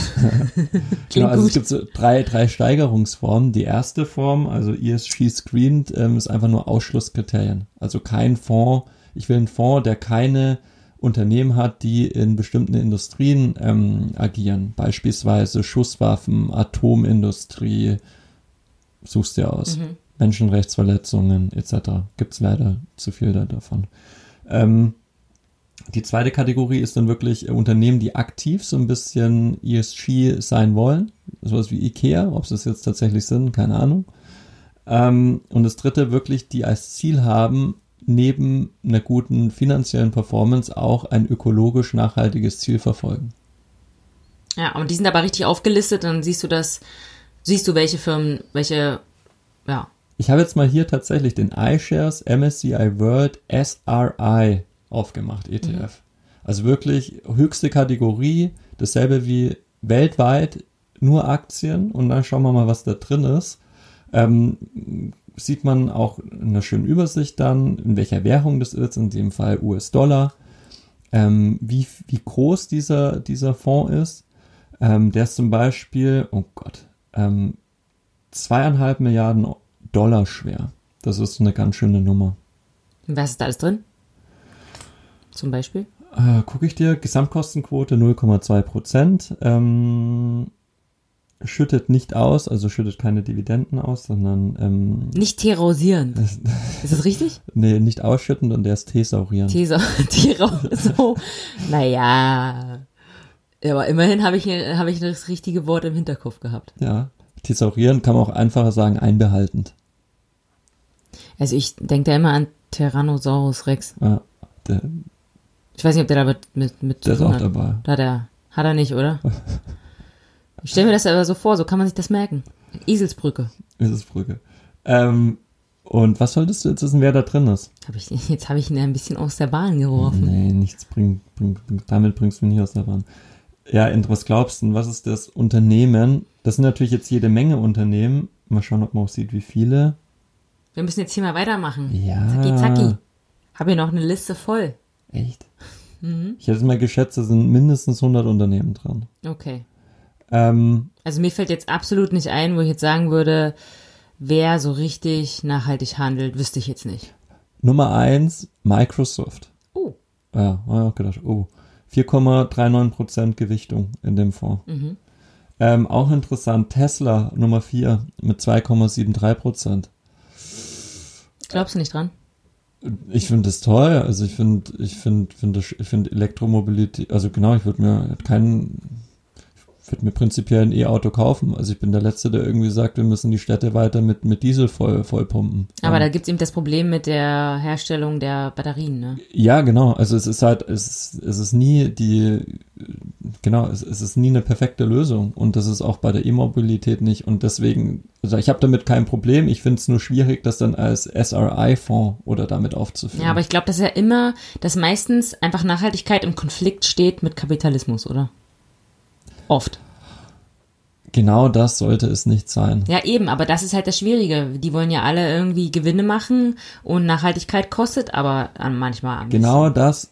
Genau, also es gut. gibt so drei, drei Steigerungsformen. Die erste Form, also ESG Screened, ähm, ist einfach nur Ausschlusskriterien. Also kein Fonds. Ich will einen Fonds, der keine Unternehmen hat, die in bestimmten Industrien ähm, agieren. Beispielsweise Schusswaffen, Atomindustrie. Suchst dir aus. Mhm. Menschenrechtsverletzungen etc. Gibt's leider zu viel da davon. Ähm, die zweite Kategorie ist dann wirklich äh, Unternehmen, die aktiv so ein bisschen ESG sein wollen. Sowas wie Ikea, ob sie es jetzt tatsächlich sind, keine Ahnung. Ähm, und das dritte wirklich, die als Ziel haben, neben einer guten finanziellen Performance auch ein ökologisch nachhaltiges Ziel verfolgen. Ja, und die sind aber richtig aufgelistet, dann siehst du das, siehst du, welche Firmen, welche, ja, Ich habe jetzt mal hier tatsächlich den iShares MSCI World SRI aufgemacht, ETF. Also wirklich höchste Kategorie, dasselbe wie weltweit, nur Aktien und dann schauen wir mal, was da drin ist. Ähm, sieht man auch eine schöne Übersicht dann, in welcher Währung das ist, in dem Fall US-Dollar, ähm, wie, wie groß dieser, dieser Fonds ist. Ähm, der ist zum Beispiel, oh Gott, ähm, zweieinhalb Milliarden Dollar schwer. Das ist eine ganz schöne Nummer. Was ist da alles drin? Zum Beispiel? Äh, Gucke ich dir, Gesamtkostenquote 0,2 Prozent. Ähm, schüttet nicht aus, also schüttet keine Dividenden aus, sondern ähm, Nicht terrorisieren. Ist das richtig? nee, nicht ausschüttend und der ist thesaurieren. Terror, so. Naja. Ja, aber immerhin habe ich, habe ich das richtige Wort im Hinterkopf gehabt. ja, thesaurieren kann man auch einfacher sagen, einbehaltend. Also ich denke da immer an Tyrannosaurus Rex. Ja, der, Ich weiß nicht, ob der da mit, mit, mit zu der ist auch hat. dabei. Da hat er, hat er nicht, oder? Ich stelle mir das aber so vor, so kann man sich das merken. Eselsbrücke. Eselsbrücke. Ähm, und was solltest du jetzt wissen, wer da drin ist? Hab ich, jetzt habe ich ihn ein bisschen aus der Bahn geworfen. Nee, nichts bringt, bringt, bringt damit bringst du mich nicht aus der Bahn. Ja, und was glaubst du, was ist das Unternehmen? Das sind natürlich jetzt jede Menge Unternehmen. Mal schauen, ob man auch sieht, wie viele. Wir müssen jetzt hier mal weitermachen. Ja. Zacki, zacki. Habe hier noch eine Liste voll. Echt? Ich hätte es mal geschätzt, da sind mindestens 100 Unternehmen dran. Okay. Ähm, Also mir fällt jetzt absolut nicht ein, wo ich jetzt sagen würde, wer so richtig nachhaltig handelt, wüsste ich jetzt nicht. Nummer eins Microsoft. Oh. Ja, habe ich auch gedacht, oh. 4,39% Gewichtung in dem Fonds. Ähm, auch interessant, Tesla Nummer 4 mit 2,73%. Glaubst du nicht dran? Ich finde das toll. Also ich finde, ich finde, finde, ich finde Elektromobilität, also genau, ich würde mir keinen, würde mir prinzipiell ein E-Auto kaufen. Also ich bin der Letzte, der irgendwie sagt, wir müssen die Städte weiter mit, mit Diesel voll, vollpumpen. Aber Ähm, da gibt's eben das Problem mit der Herstellung der Batterien, ne? Ja, genau. Also es ist halt, es, ist- es ist nie die, genau, es, es ist nie eine perfekte Lösung. Und das ist auch bei der E-Mobilität nicht. Und deswegen, also ich habe damit kein Problem. Ich finde es nur schwierig, das dann als SRI-Fonds oder damit aufzuführen. Ja, aber ich glaube, das ist ja immer, dass meistens einfach Nachhaltigkeit im Konflikt steht mit Kapitalismus, oder? Oft. genau das sollte es nicht sein. Ja, eben, aber das ist halt das Schwierige. Die wollen ja alle irgendwie Gewinne machen und Nachhaltigkeit kostet aber an- manchmal ein Genau das,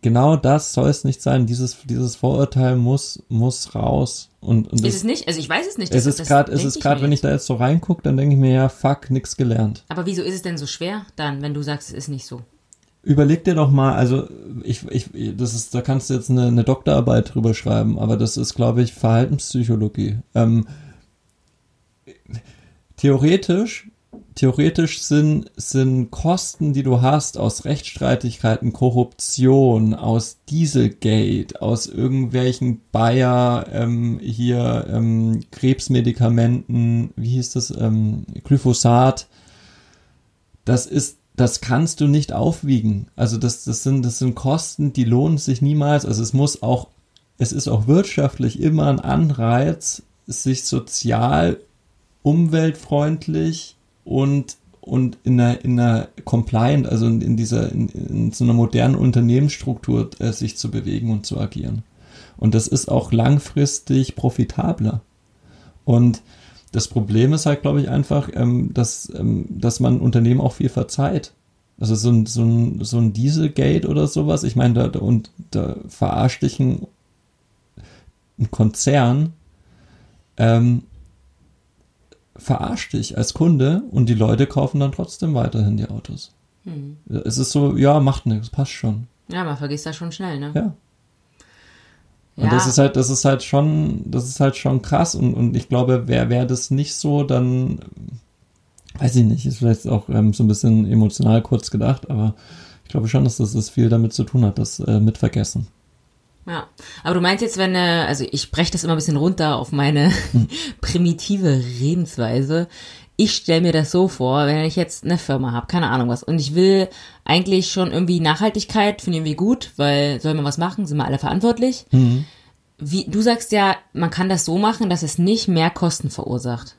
genau das soll es nicht sein. Dieses, dieses Vorurteil muss, muss raus. Und, und bisschen. das, Ist es nicht? Also ich weiß es nicht. es ist gerade, es ist gerade, wenn ich da jetzt so reingucke, dann denke ich mir ja, fuck, nix gelernt. Aber wieso ist es denn so schwer dann, wenn du sagst, es ist nicht so? Überleg dir doch mal, also ich, ich, das ist, da kannst du jetzt eine, eine Doktorarbeit drüber schreiben, aber das ist, glaube ich, Verhaltenspsychologie. Ähm, theoretisch, theoretisch sind, sind Kosten, die du hast aus Rechtsstreitigkeiten, Korruption, aus Dieselgate, aus irgendwelchen Bayer ähm, hier ähm, Krebsmedikamenten, wie hieß das, ähm, Glyphosat, das ist, das kannst du nicht aufwiegen. Also das, das sind, das sind Kosten, die lohnen sich niemals. Also es muss auch, es ist auch wirtschaftlich immer ein Anreiz, sich sozial, umweltfreundlich und, und in einer, in einer Compliant, also in, in dieser, in, in so einer modernen Unternehmensstruktur äh, sich zu bewegen und zu agieren. Und das ist auch langfristig profitabler. Und das Problem ist halt, glaube ich, einfach, ähm, dass, ähm, dass man Unternehmen auch viel verzeiht. Also so ein, so ein, so ein Dieselgate oder sowas, ich meine, da, da, und da verarscht dich ein, ein Konzern, ähm, verarscht dich als Kunde und die Leute kaufen dann trotzdem weiterhin die Autos. Es ist so, ja, macht nichts, passt schon. Ja, man vergisst das schon schnell, ne? Ja. Und das ist halt, das ist halt schon, das ist halt schon krass und, und ich glaube, wer das nicht so, dann weiß ich nicht, ist vielleicht auch ähm, so ein bisschen emotional kurz gedacht, aber ich glaube schon, dass das, das viel damit zu tun hat, das äh, mit vergessen. Ja, aber du meinst jetzt, wenn, äh, also ich breche das immer ein bisschen runter auf meine primitive Redensweise. Ich stelle mir das so vor, wenn ich jetzt eine Firma habe, keine Ahnung was, und ich will eigentlich schon irgendwie Nachhaltigkeit, finde ich irgendwie gut, weil soll man was machen, sind wir alle verantwortlich. Wie, du sagst ja, man kann das so machen, dass es nicht mehr Kosten verursacht.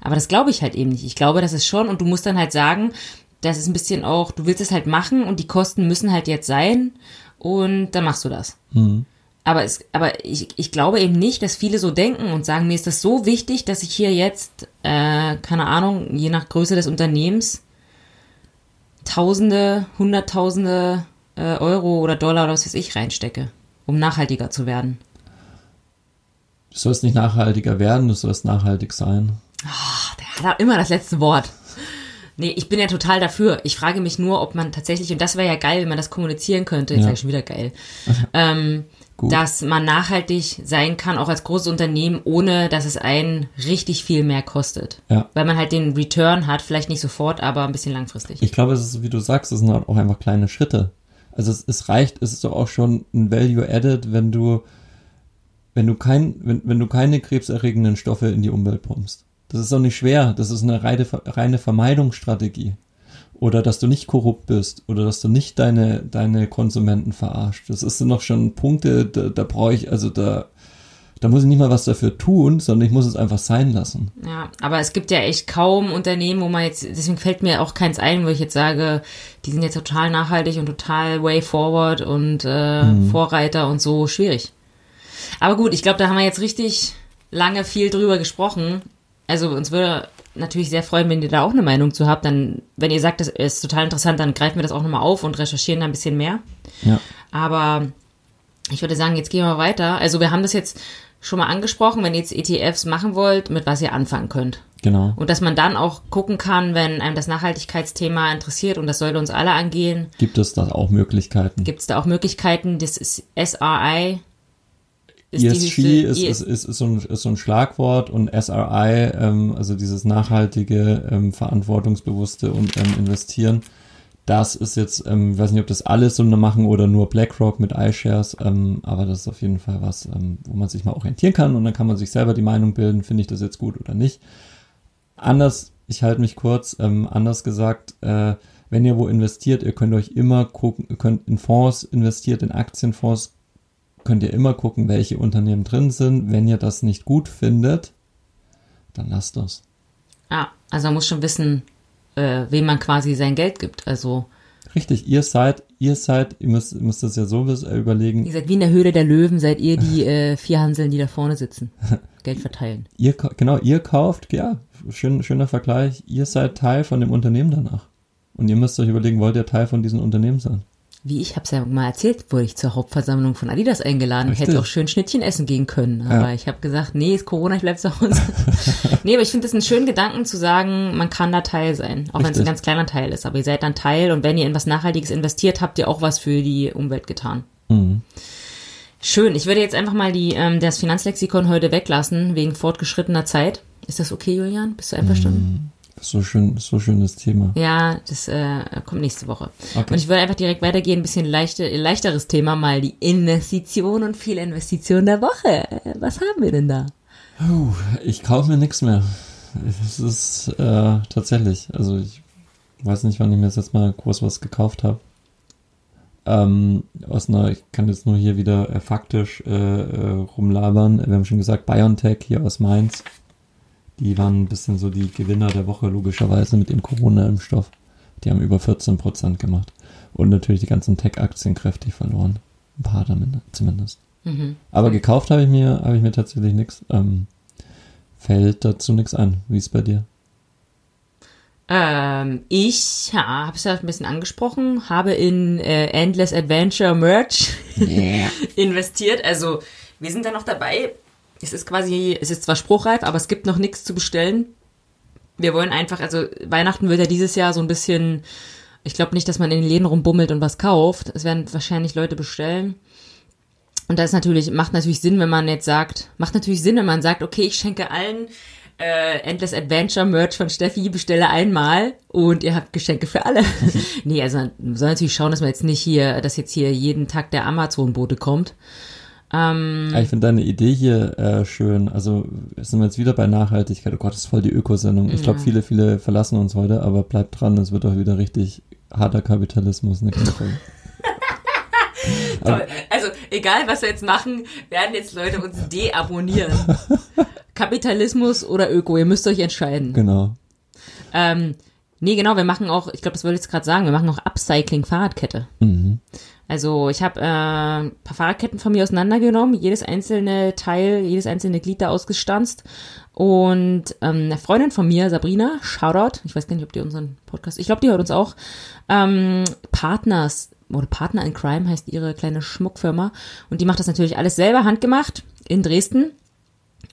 Aber das glaube ich halt eben nicht. Ich glaube, das ist schon, und du musst dann halt sagen, das ist ein bisschen auch, du willst es halt machen und die Kosten müssen halt jetzt sein und dann machst du das. Aber, es, aber ich, ich glaube eben nicht, dass viele so denken und sagen, mir ist das so wichtig, dass ich hier jetzt, äh, keine Ahnung, je nach Größe des Unternehmens, Tausende, Hunderttausende äh, Euro oder Dollar oder was weiß ich reinstecke, um nachhaltiger zu werden. Du sollst nicht nachhaltiger werden, du sollst nachhaltig sein. Ach, der hat immer das letzte Wort. Nee, ich bin ja total dafür. Ich frage mich nur, ob man tatsächlich, und das wäre ja geil, wenn man das kommunizieren könnte, jetzt Ja. sag ich schon wieder geil, ähm, Gut. dass man nachhaltig sein kann, auch als großes Unternehmen, ohne dass es einen richtig viel mehr kostet. Ja. Weil man halt den Return hat, vielleicht nicht sofort, aber ein bisschen langfristig. Ich glaube, es ist, wie du sagst, es sind halt auch einfach kleine Schritte. Also es, es reicht, es ist doch auch schon ein Value Added, wenn du, wenn du kein, wenn, wenn du keine krebserregenden Stoffe in die Umwelt pumpst. Das ist doch nicht schwer. Das ist eine reine, reine Vermeidungsstrategie. Oder dass du nicht korrupt bist oder dass du nicht deine, deine Konsumenten verarscht. Das ist- sind doch schon Punkte, da, da brauche ich, also da, da muss ich nicht mal was dafür tun, sondern ich muss es einfach sein lassen. Ja, aber es gibt ja echt kaum Unternehmen, wo man jetzt, deswegen fällt mir auch keins ein, wo ich jetzt sage, die sind jetzt total nachhaltig und total way forward und äh, Vorreiter und so schwierig. Aber gut, ich glaube, da haben wir jetzt richtig lange viel drüber gesprochen. Also uns würde natürlich sehr freuen, wenn ihr da auch eine Meinung zu habt. Dann, wenn ihr sagt, das ist total interessant, dann greifen wir das auch nochmal auf und recherchieren da ein bisschen mehr. Ja. Aber ich würde sagen, jetzt gehen wir weiter. Also wir haben das jetzt schon mal angesprochen, wenn ihr jetzt ETFs machen wollt, mit was ihr anfangen könnt. Genau. Und dass man dann auch gucken kann, wenn einem das Nachhaltigkeitsthema interessiert und das sollte uns alle angehen, Gibt es da auch Möglichkeiten? gibt es da auch Möglichkeiten. Das ist SRI. Ist ESG die ist, höchste- ist, ist, ist, so ein, ist so ein Schlagwort und SRI, ähm, also dieses nachhaltige, ähm, verantwortungsbewusste und ähm, Investieren, das ist jetzt, ähm, ich weiß nicht, ob das alle so machen oder nur BlackRock mit iShares, ähm, aber das ist auf jeden Fall was, ähm, wo man sich mal orientieren kann und dann kann man sich selber die Meinung bilden, finde ich das jetzt gut oder nicht. Anders, ich halte mich kurz, ähm, anders gesagt, äh, wenn ihr wo investiert, ihr könnt euch immer gucken, ihr könnt in Fonds investiert, in Aktienfonds, könnt ihr immer gucken, welche Unternehmen drin sind. Wenn ihr das nicht gut findet, dann lasst das. Ah, also man muss schon wissen, äh, wem man quasi sein Geld gibt. Also Richtig, ihr seid, ihr seid, ihr müsst, ihr müsst das ja so äh, überlegen, ihr seid wie in der Höhle der Löwen, seid ihr die äh, vier Hanseln, die da vorne sitzen. Geld verteilen. ihr, genau, ihr kauft, ja, schön, schöner Vergleich, ihr seid Teil von dem Unternehmen danach. Und ihr müsst euch überlegen, wollt ihr Teil von diesem Unternehmen sein? Wie ich hab's ja mal erzählt, wurde ich zur Hauptversammlung von Adidas eingeladen. Ich Richtig. hätte auch schön Schnittchen essen gehen können. Aber Ja. ich habe gesagt, nee, ist Corona, ich bleib zu Hause. nee, aber ich finde es einen schönen Gedanken zu sagen, man kann da Teil sein. Auch wenn es ein ganz kleiner Teil ist. Aber ihr seid dann Teil und wenn ihr in was Nachhaltiges investiert, habt ihr auch was für die Umwelt getan. Mhm. Schön. Ich würde jetzt einfach mal die, ähm, das Finanzlexikon heute weglassen, wegen fortgeschrittener Zeit. Ist das okay, Julian? Bist du einverstanden? So schön, so schönes Thema. Ja, das äh, kommt nächste Woche. Okay. Und ich würde einfach direkt weitergehen, ein bisschen leichte, leichteres Thema, mal die Investition und Fehlinvestition der Woche. Was haben wir denn da? Puh, ich kaufe mir nichts mehr. Es ist äh, tatsächlich, also ich weiß nicht, wann ich mir das jetzt mal groß was gekauft habe. Ähm, aus einer, ich kann jetzt nur hier wieder äh, faktisch äh, rumlabern. Wir haben schon gesagt, BioNTech hier aus Mainz. Die waren ein bisschen so die Gewinner der Woche, logischerweise, mit dem Corona-Impfstoff. Die haben über 14% gemacht. Und natürlich die ganzen Tech-Aktien kräftig verloren. Ein paar damit zumindest. Mhm. Aber gekauft habe ich mir, habe ich mir tatsächlich nichts. Ähm, fällt dazu nichts ein. Wie ist bei dir? Ähm, ich ja, habe es ja ein bisschen angesprochen, habe in äh, Endless Adventure Merch investiert. Also wir sind da noch dabei. Es ist quasi, es ist zwar spruchreif, aber es gibt noch nichts zu bestellen. Wir wollen einfach, also Weihnachten wird ja dieses Jahr so ein bisschen, ich glaube nicht, dass man in den Läden rumbummelt und was kauft. Es werden wahrscheinlich Leute bestellen. Und das ist natürlich, macht natürlich Sinn, wenn man jetzt sagt, macht natürlich Sinn, wenn man sagt, okay, ich schenke allen äh, Endless Adventure Merch von Steffi, bestelle einmal und ihr habt Geschenke für alle. nee, also man soll natürlich schauen, dass man jetzt nicht hier, dass jetzt hier jeden Tag der Amazon-Bote kommt. Ähm, Ja, ich finde deine Idee hier äh, schön. Also sind wir jetzt wieder bei Nachhaltigkeit. Oh Gott, das ist voll die Ökosendung. Ich glaube, viele, viele verlassen uns heute, aber bleibt dran, es wird auch wieder richtig harter Kapitalismus Folge. Toll. Also, egal was wir jetzt machen, werden jetzt Leute uns deabonnieren. Kapitalismus oder Öko, ihr müsst euch entscheiden. Genau. Ähm, nee, genau, wir machen auch, ich glaube, das wollte ich jetzt gerade sagen, wir machen auch Upcycling Fahrradkette. Mhm. Also ich habe äh, ein paar Fahrradketten von mir auseinandergenommen, jedes einzelne Teil, jedes einzelne Glied da ausgestanzt. Und ähm, eine Freundin von mir, Sabrina, Shoutout, ich weiß gar nicht, ob die unseren Podcast, ich glaube, die hört uns auch, ähm, Partners oder Partner in Crime heißt ihre kleine Schmuckfirma. Und die macht das natürlich alles selber handgemacht in Dresden.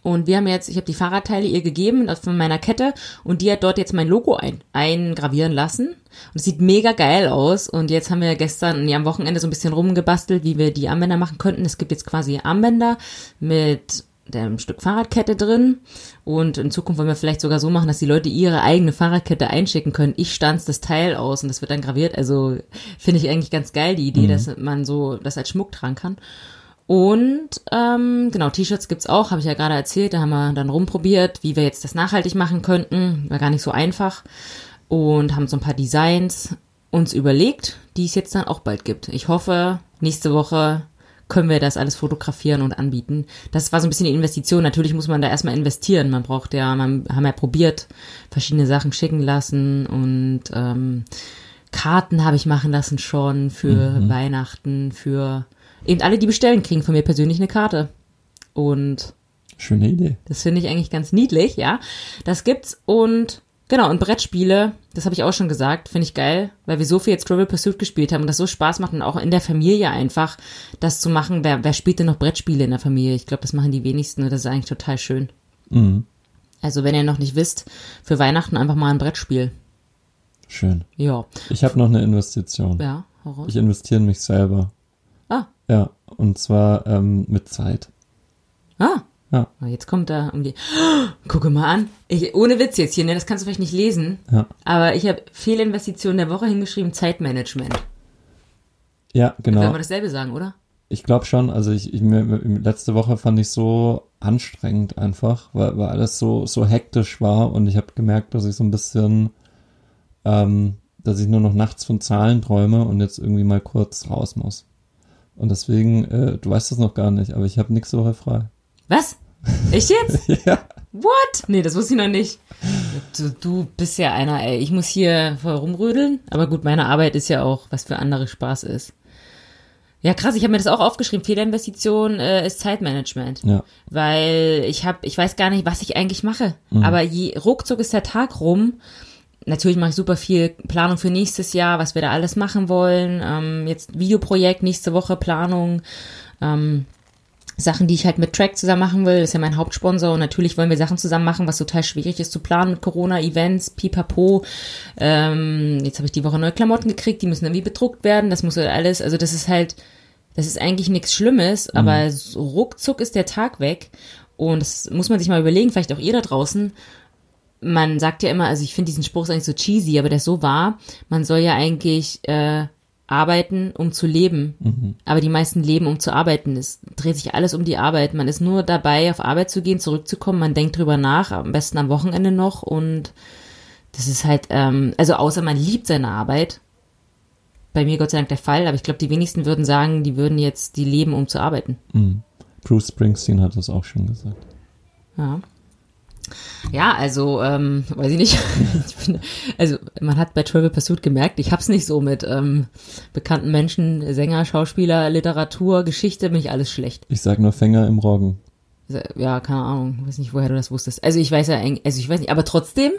Und wir haben jetzt, ich habe die Fahrradteile ihr gegeben von meiner Kette und die hat dort jetzt mein Logo ein, eingravieren lassen. Und es sieht mega geil aus. Und jetzt haben wir gestern, nee, am Wochenende so ein bisschen rumgebastelt, wie wir die Armbänder machen könnten. Es gibt jetzt quasi Armbänder mit dem Stück Fahrradkette drin. Und in Zukunft wollen wir vielleicht sogar so machen, dass die Leute ihre eigene Fahrradkette einschicken können. Ich stanz das Teil aus und das wird dann graviert. Also finde ich eigentlich ganz geil, die Idee, dass man so das als Schmuck tragen kann. Und ähm, genau, T-Shirts gibt's auch, habe ich ja gerade erzählt. Da haben wir dann rumprobiert, wie wir jetzt das nachhaltig machen könnten. War gar nicht so einfach. Und haben so ein paar Designs uns überlegt, die es jetzt dann auch bald gibt. Ich hoffe, nächste Woche können wir das alles fotografieren und anbieten. Das war so ein bisschen die Investition. Natürlich muss man da erstmal investieren. Man braucht ja, man haben ja probiert, verschiedene Sachen schicken lassen und ähm, Karten habe ich machen lassen schon für Weihnachten, für eben alle, die bestellen, kriegen von mir persönlich eine Karte. Und Schöne Idee. das finde ich eigentlich ganz niedlich, ja. Das gibt's und genau, und Brettspiele, das habe ich auch schon gesagt, finde ich geil, weil wir so viel jetzt Travel Pursuit gespielt haben und das so Spaß macht und auch in der Familie einfach das zu machen. Wer, wer spielt denn noch Brettspiele in der Familie? Ich glaube, das machen die wenigsten und das ist eigentlich total schön. Mhm. Also, wenn ihr noch nicht wisst, für Weihnachten einfach mal ein Brettspiel. Schön. Ja. Ich habe noch eine Investition. Ja, heraus. Ich investiere in mich selber. Ah, Ja, und zwar ähm, mit Zeit. ah, Ja. Aber Jetzt kommt er um die. Gucke mal an. Ich, ohne Witz jetzt hier, ne? Das kannst du vielleicht nicht lesen. Ja. Aber ich habe Fehlinvestition der Woche hingeschrieben, Zeitmanagement. Ja, genau. wir dasselbe sagen, oder? Ich glaube schon, also ich, ich mir- letzte Woche fand ich so anstrengend einfach, weil, weil alles so, so hektisch war und ich habe gemerkt, dass ich so ein bisschen, ähm, dass ich nur noch nachts von Zahlen träume und jetzt irgendwie mal kurz raus muss. Und deswegen, äh, du weißt das noch gar nicht, aber ich habe nächste Woche frei. Was? Echt jetzt? ja. What? Nee, das wusste ich noch nicht. Du, du bist ja einer, ey. Ich muss hier voll rumrödeln. Aber gut, meine Arbeit ist ja auch, was für andere Spaß ist. Ja, krass, ich habe mir das auch aufgeschrieben. Fehlerinvestition äh, ist Zeitmanagement. Ja. Weil ich habe, ich weiß gar nicht, was ich eigentlich mache. Aber je ruckzuck ist der Tag rum. Natürlich mache ich super viel Planung für nächstes Jahr, was wir da alles machen wollen. Ähm, jetzt Videoprojekt, nächste Woche Planung. Ähm, Sachen, die ich halt mit Track zusammen machen will. Das ist ja mein Hauptsponsor und natürlich wollen wir Sachen zusammen machen, was total schwierig ist zu planen mit Corona, Events, pipapo. Ähm, jetzt habe ich die Woche neue Klamotten gekriegt, die müssen irgendwie bedruckt werden. Das muss halt alles, also das ist halt, das ist eigentlich nichts Schlimmes, aber so ruckzuck ist der Tag weg. Und das muss man sich mal überlegen, vielleicht auch ihr da draußen. Man sagt ja immer, also ich finde diesen Spruch ist eigentlich so cheesy, aber der ist so wahr. Man soll ja eigentlich äh, arbeiten, um zu leben. Aber die meisten leben, um zu arbeiten. Es dreht sich alles um die Arbeit. Man ist nur dabei, auf Arbeit zu gehen, zurückzukommen. Man denkt drüber nach, am besten am Wochenende noch. Und das ist halt, ähm, also außer man liebt seine Arbeit. Bei mir Gott sei Dank der Fall, aber ich glaube, die wenigsten würden sagen, die würden jetzt, die leben, um zu arbeiten. Mhm. Bruce Springsteen hat das auch schon gesagt. Ja. Ja, also, ähm, weiß ich nicht. ich bin, also, man hat bei Travel Pursuit gemerkt, ich hab's nicht so mit ähm, bekannten Menschen, Sänger, Schauspieler, Literatur, Geschichte, bin ich alles schlecht. Ich sag nur Fänger im Roggen. Ja, keine Ahnung, weiß nicht, woher du das wusstest. Also ich weiß ja, also ich weiß nicht, aber trotzdem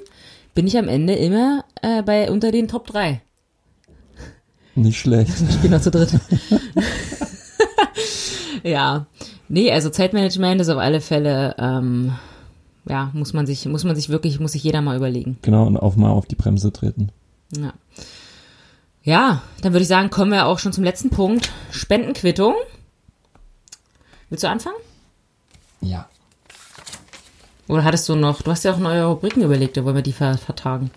bin ich am Ende immer äh, bei unter den Top 3. Nicht schlecht. Ich bin noch zu dritt. ja. Nee, also Zeitmanagement ist auf alle Fälle, ähm, ja, muss man sich, muss man sich wirklich, muss sich jeder mal überlegen. Genau, und auf mal auf die Bremse treten. Ja. Ja, dann würde ich sagen, kommen wir auch schon zum letzten Punkt. Spendenquittung. Willst du anfangen? Ja. Oder hattest du noch, du hast ja auch neue Rubriken überlegt, da wollen wir die ver vertagen.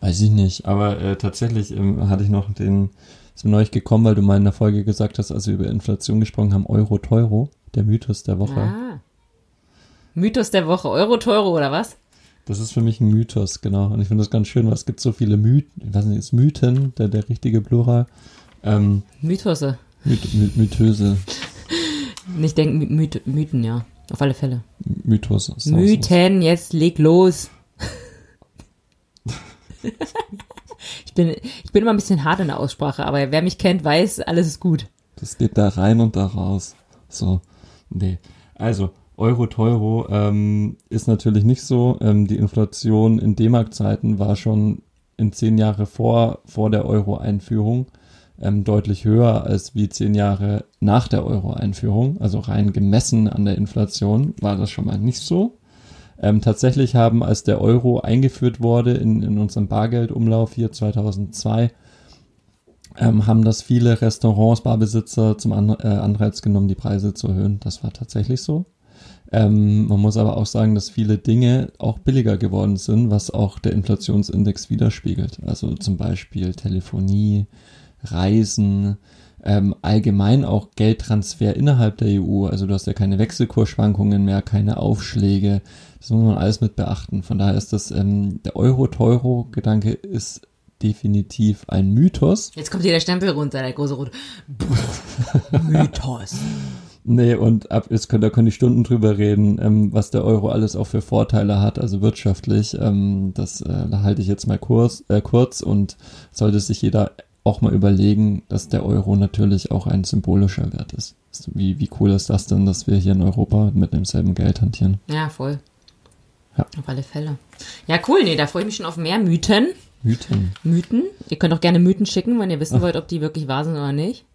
Weiß ich nicht, aber äh, tatsächlich ähm, hatte ich noch den, ist mir neulich gekommen, weil du mal in der Folge gesagt hast, als wir über Inflation gesprochen haben, Euro Teuro, der Mythos der Woche. Ah. Mythos der Woche, Euro teuro oder was? Das ist für mich ein Mythos, genau. Und ich finde das ganz schön, weil es gibt so viele Mythen, ich weiß nicht, ist Mythen, der, der richtige Plural. Ähm, Mythose. Myth, My- Mythöse, Ich denke Myth Mythen, ja. Auf alle Fälle. Mythos. Mythen, jetzt leg los. ich, bin, ich bin immer ein bisschen hart in der Aussprache, aber wer mich kennt, weiß, alles ist gut. Das geht da rein und da raus. So, nee. Also, Euro Teuro ähm, ist natürlich nicht so. Ähm, die Inflation in D-Mark-Zeiten war schon in zehn Jahre vor, vor der Euro-Einführung ähm, deutlich höher als wie zehn Jahre nach der Euro-Einführung. Also rein gemessen an der Inflation war das schon mal nicht so. Ähm, tatsächlich haben, als der Euro eingeführt wurde in, in unserem Bargeldumlauf hier 2002, ähm, haben das viele Restaurants, Barbesitzer zum An äh, Anreiz genommen, die Preise zu erhöhen. Das war tatsächlich so. Ähm, man muss aber auch sagen, dass viele Dinge auch billiger geworden sind, was auch der Inflationsindex widerspiegelt. Also zum Beispiel Telefonie, Reisen, ähm, allgemein auch Geldtransfer innerhalb der EU. Also du hast ja keine Wechselkursschwankungen mehr, keine Aufschläge. Das muss man alles mit beachten. Von daher ist das, ähm, der Euro-Teuro-Gedanke ist definitiv ein Mythos. Jetzt kommt hier der Stempel runter, der große Rot. Mythos. Nee, und ab jetzt könnt, da können die Stunden drüber reden, ähm, was der Euro alles auch für Vorteile hat, also wirtschaftlich. Ähm, das äh, halte ich jetzt mal kurz, äh, kurz und sollte sich jeder auch mal überlegen, dass der Euro natürlich auch ein symbolischer Wert ist. Wie, wie cool ist das denn, dass wir hier in Europa mit demselben Geld hantieren? Ja, voll. Ja. Auf alle Fälle. Ja, cool. Nee, da freue ich mich schon auf mehr Mythen. Mythen. Mythen. Ihr könnt auch gerne Mythen schicken, wenn ihr wissen wollt, ob die wirklich wahr sind oder nicht.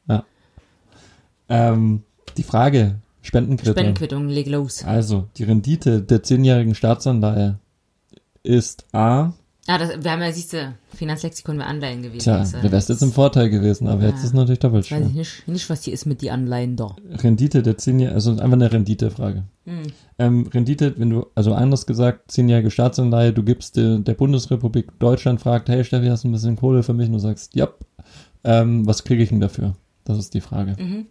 Ähm, die Frage, Spendenquittung. Spendenquittung, leg los. Also, die Rendite der zehnjährigen Staatsanleihe ist A Ah, das, wir haben ja, siehst du, Finanzlexikon wäre Anleihen gewesen. Tja, Das, äh, du wärst jetzt im Vorteil gewesen, aber jetzt Ja. ist natürlich doppelt Weiß ich schwer. nicht, nicht, was hier ist mit die Anleihen da. Rendite der 10 Jahre, also einfach eine Renditefrage. Hm. Ähm, Rendite, wenn du, also anders gesagt, 10-jährige Staatsanleihe, du gibst der, der Bundesrepublik Deutschland, fragt, hey Steffi, hast du ein bisschen Kohle für mich? Und du sagst, ja. Ähm, was kriege ich denn dafür? Das ist die Frage. Mhm.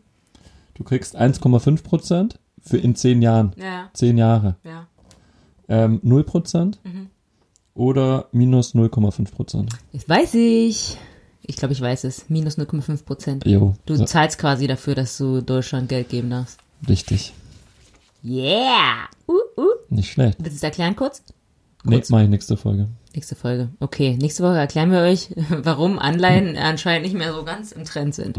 Du kriegst 1,5 Prozent für in 10 Jahren. Ja, 10 Jahre. ja. Ähm, 0 Prozent Mhm. oder minus 0,5 Prozent. Das weiß ich. Ich glaube, ich weiß es. Minus 0,5 Prozent. Jo, Du so, zahlst quasi dafür, dass du Deutschland Geld geben darfst. richtig. Yeah! Uh, uh. Nicht schlecht. Willst du es erklären kurz? Nee, Kurz. mach ich nächste Folge. Nächste Folge. Okay, nächste Woche erklären wir euch, warum Anleihen anscheinend nicht mehr so ganz im Trend sind.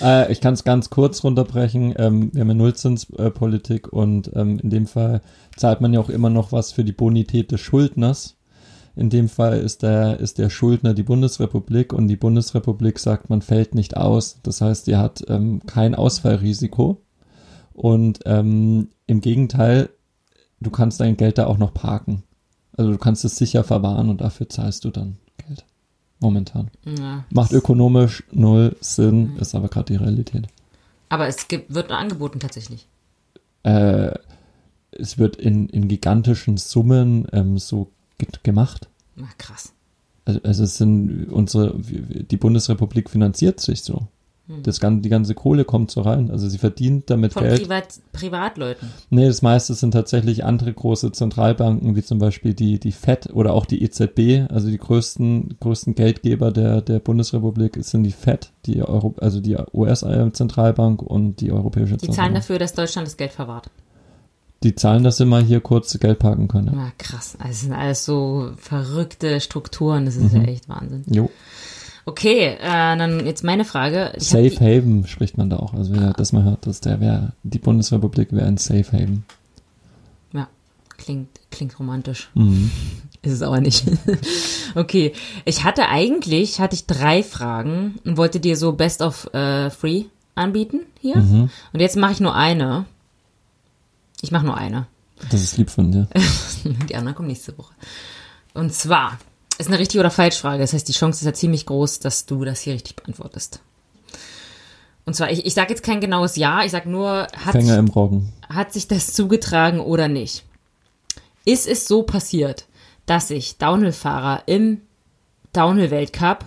Äh, ich kann es ganz kurz runterbrechen. Ähm, wir haben ja Nullzinspolitik und ähm, in dem Fall zahlt man ja auch immer noch was für die Bonität des Schuldners. In dem Fall ist der, ist der Schuldner die Bundesrepublik und die Bundesrepublik sagt, man fällt nicht aus. Das heißt, die hat ähm, kein Ausfallrisiko. Und ähm, im Gegenteil, du kannst dein Geld da auch noch parken. Also du kannst es sicher verwahren und dafür zahlst du dann Geld. Momentan. Ja. Macht ökonomisch null Sinn, ist aber gerade die Realität. Aber es gibt, wird angeboten tatsächlich. Äh, es wird in, in gigantischen Summen ähm, so ge gemacht. Na, krass. Also, also es sind unsere, die Bundesrepublik finanziert sich so. Das ganze, die ganze Kohle kommt so rein. Also sie verdient damit Von Geld. Privat, Privatleuten. Nee, das meiste sind tatsächlich andere große Zentralbanken, wie zum Beispiel die, die FED oder auch die EZB, also die größten, größten Geldgeber der, der Bundesrepublik sind die FED, die Euro, also die US-Zentralbank und die Europäische Die zahlen Zentralbank. dafür, dass Deutschland das Geld verwahrt. Die zahlen, dass sie mal hier kurz Geld parken können. Ja. Na, krass. Also, sind alles so verrückte Strukturen. Das ist Mhm. ja echt Wahnsinn. Jo. Okay, äh, dann jetzt meine Frage. Ich Safe die- Haven spricht man da auch. Also wer das mal hört, dass der wäre, die Bundesrepublik wäre ein Safe Haven. Ja, klingt, klingt romantisch. Mhm. Ist es aber nicht. okay, ich hatte eigentlich, hatte ich drei Fragen und wollte dir so Best of äh, Free anbieten hier. Mhm. Und jetzt mache ich nur eine. Ich mache nur eine. Das ist lieb von dir. Die anderen kommen nächste Woche. Und zwar ist eine richtig oder falsch Frage. Das heißt, die Chance ist ja ziemlich groß, dass du das hier richtig beantwortest. Und zwar, ich, ich sage jetzt kein genaues Ja, ich sage nur, hat sich, hat sich das zugetragen oder nicht? Ist es so passiert, dass sich Downhill-Fahrer im Downhill-Weltcup,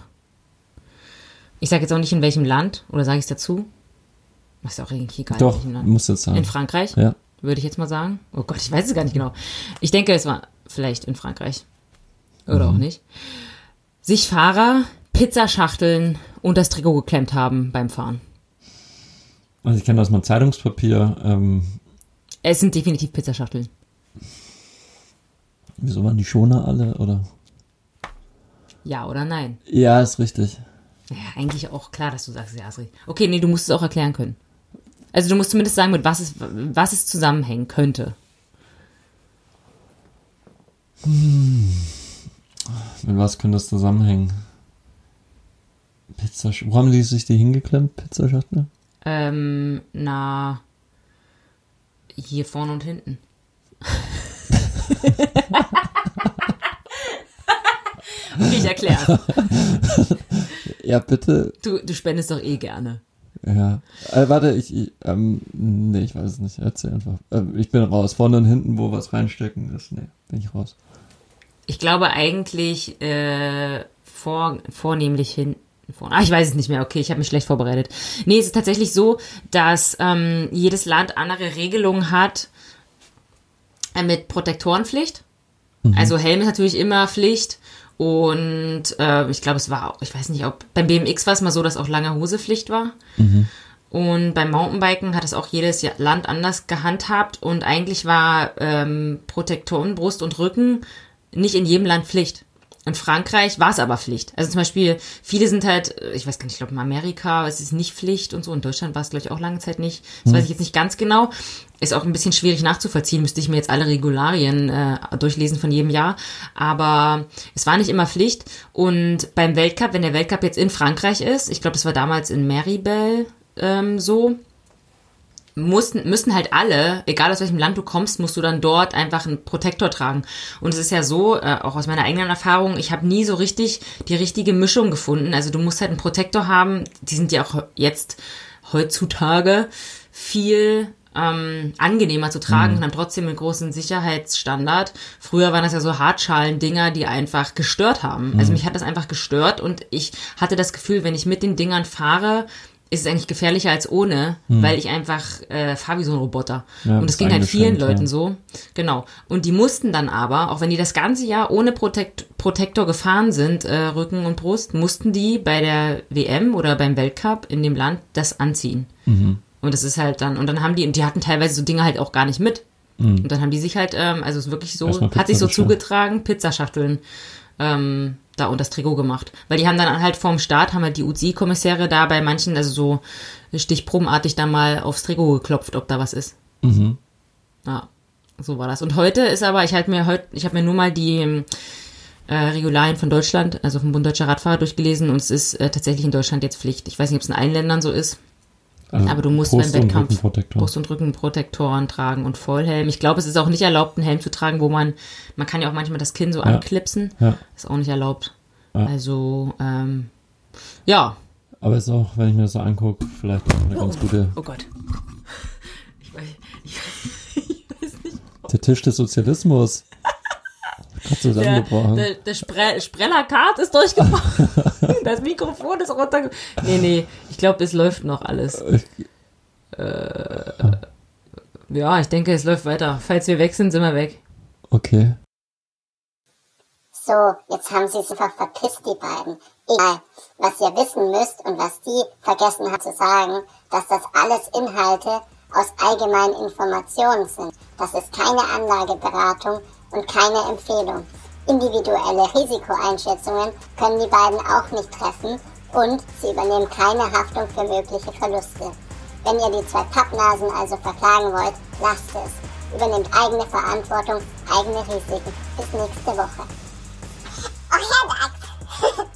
ich sage jetzt auch nicht in welchem Land, oder sage ich es dazu? Ist ja auch irgendwie egal, Doch, muss jetzt sagen. In Frankreich? Ja. würde ich jetzt mal sagen. Oh Gott, ich weiß es gar nicht genau. Ich denke, es war vielleicht in Frankreich. Oder auch nicht. Sich Fahrer Pizzaschachteln und das Trikot geklemmt haben beim Fahren. Also ich kenne das mal Zeitungspapier. Ähm, Es sind definitiv Pizzaschachteln. wieso waren die Schoner alle? Oder? Ja oder nein? Ja, ist richtig. Ja, eigentlich auch klar, dass du sagst, ja, ist richtig. Okay, nee, du musst es auch erklären können. Also du musst zumindest sagen, mit was es, was es zusammenhängen könnte. Mit was könnte das zusammenhängen? Pizza. Wo haben die sich die hingeklemmt? Pizzaschachtel? Ähm, na, hier vorne und hinten. okay, ich erkläre. Ja, bitte. Du, du spendest doch eh gerne. Ja. Äh, warte, ich, ich ähm, nee, ich weiß es nicht. Erzähl einfach. Ähm, ich bin raus. Vorne und hinten, wo was reinstecken ist. Nee, bin ich raus. Ich glaube eigentlich äh, vor, vornehmlich hinten. Ah, ich weiß es nicht mehr. Okay, ich habe mich schlecht vorbereitet. Nee, es ist tatsächlich so, dass ähm, jedes Land andere Regelungen hat äh, mit Protektorenpflicht. Also Helm ist natürlich immer Pflicht. Und äh, ich glaube, es war auch, ich weiß nicht, ob beim BMX war es mal so, dass auch lange Hose Pflicht war. Und beim Mountainbiken hat es auch jedes Land anders gehandhabt. Und eigentlich war ähm, Protektoren, Brust und Rücken nicht in jedem Land Pflicht. In Frankreich war es aber Pflicht. Also zum Beispiel, viele sind halt, äh, ich weiß gar nicht, ich glaube in Amerika ist es nicht Pflicht und so. In Deutschland war es, glaube ich, auch lange Zeit nicht. Das weiß ich jetzt nicht ganz genau. Ist auch ein bisschen schwierig nachzuvollziehen, müsste ich mir jetzt alle Regularien äh, durchlesen von jedem Jahr. Aber es war nicht immer Pflicht. Und beim Weltcup, wenn der Weltcup jetzt in Frankreich ist, ich glaube, das war damals in Maribel ähm, so, mussten, müssen halt alle, egal aus welchem Land du kommst, musst du dann dort einfach einen Protektor tragen. Und es ist ja so, äh, auch aus meiner eigenen Erfahrung, ich habe nie so richtig die richtige Mischung gefunden. Also du musst halt einen Protektor haben, die sind ja auch jetzt heutzutage viel ähm, angenehmer zu tragen Mhm. und haben trotzdem einen großen Sicherheitsstandard. Früher waren das ja so Hartschalen-Dinger, die einfach gestört haben. Mhm. Also mich hat das einfach gestört und ich hatte das Gefühl, wenn ich mit den Dingern fahre, ist es eigentlich gefährlicher als ohne, weil ich einfach äh, fahre wie so ein Roboter. Mhm. Ja, und bist ging halt vielen Leuten ja. so. Genau. Und die mussten dann aber, auch wenn die das ganze Jahr ohne Protekt Protektor gefahren sind, äh, Rücken und Brust, mussten die bei der WM oder beim Weltcup in dem Land das anziehen. Mhm. Und das ist halt dann, und dann haben die, und die hatten teilweise so Dinge halt auch gar nicht mit. Und dann haben die sich halt, ähm, also es ist wirklich so, Mhm. Hat sich so zugetragen, Pizzaschachteln ähm, da und das Trikot gemacht. Weil die haben dann halt vorm Start, haben halt die UCI-Kommissäre da bei manchen, also so stichprobenartig da mal aufs Trikot geklopft, ob da was ist. Mhm. Ja, so war das. Und heute ist aber, ich halt mir heute, ich habe mir nur mal die ähm, äh, Regularien von Deutschland, also vom Bund Deutscher Radfahrer durchgelesen und es ist äh, tatsächlich in Deutschland jetzt Pflicht. Ich weiß nicht, ob es in allen Ländern so ist. Also Aber du musst Brust beim Wettkampf. Brust- und Rückenprotektoren tragen und Vollhelm. Ich glaube, es ist auch nicht erlaubt, einen Helm zu tragen, wo man, man kann ja auch manchmal das Kinn so anklipsen. Ja. Ist auch nicht erlaubt. Ja. Also, ähm, ja. Aber ist auch, wenn ich mir das so angucke, vielleicht auch eine ganz gute. Oh Gott. Ich weiß, ich, ich weiß nicht. Der Tisch des Sozialismus. Sei Der, zusammengebrochen. der, der Spre Sprellerkart ist durchgebrochen. das Mikrofon ist runtergebrochen. Nee, nee, ich glaube, es läuft noch alles. Äh, ja, ich denke, es läuft weiter. Falls wir weg sind, sind wir weg. Okay. So, jetzt haben sie es einfach verpisst, die beiden. Egal, was ihr wissen müsst und was die vergessen haben zu sagen, dass das alles Inhalte aus allgemeinen Informationen sind. Das ist keine Anlageberatung leisten keine Empfehlung. Individuelle Risikoeinschätzungen können die beiden auch nicht treffen und sie übernehmen keine Haftung für mögliche Verluste. Wenn ihr die zwei Pappnasen also verklagen wollt, lasst es. Übernehmt eigene Verantwortung, eigene Risiken. Bis nächste Woche. Oh, Herr Dachs.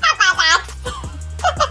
Papa Dachs.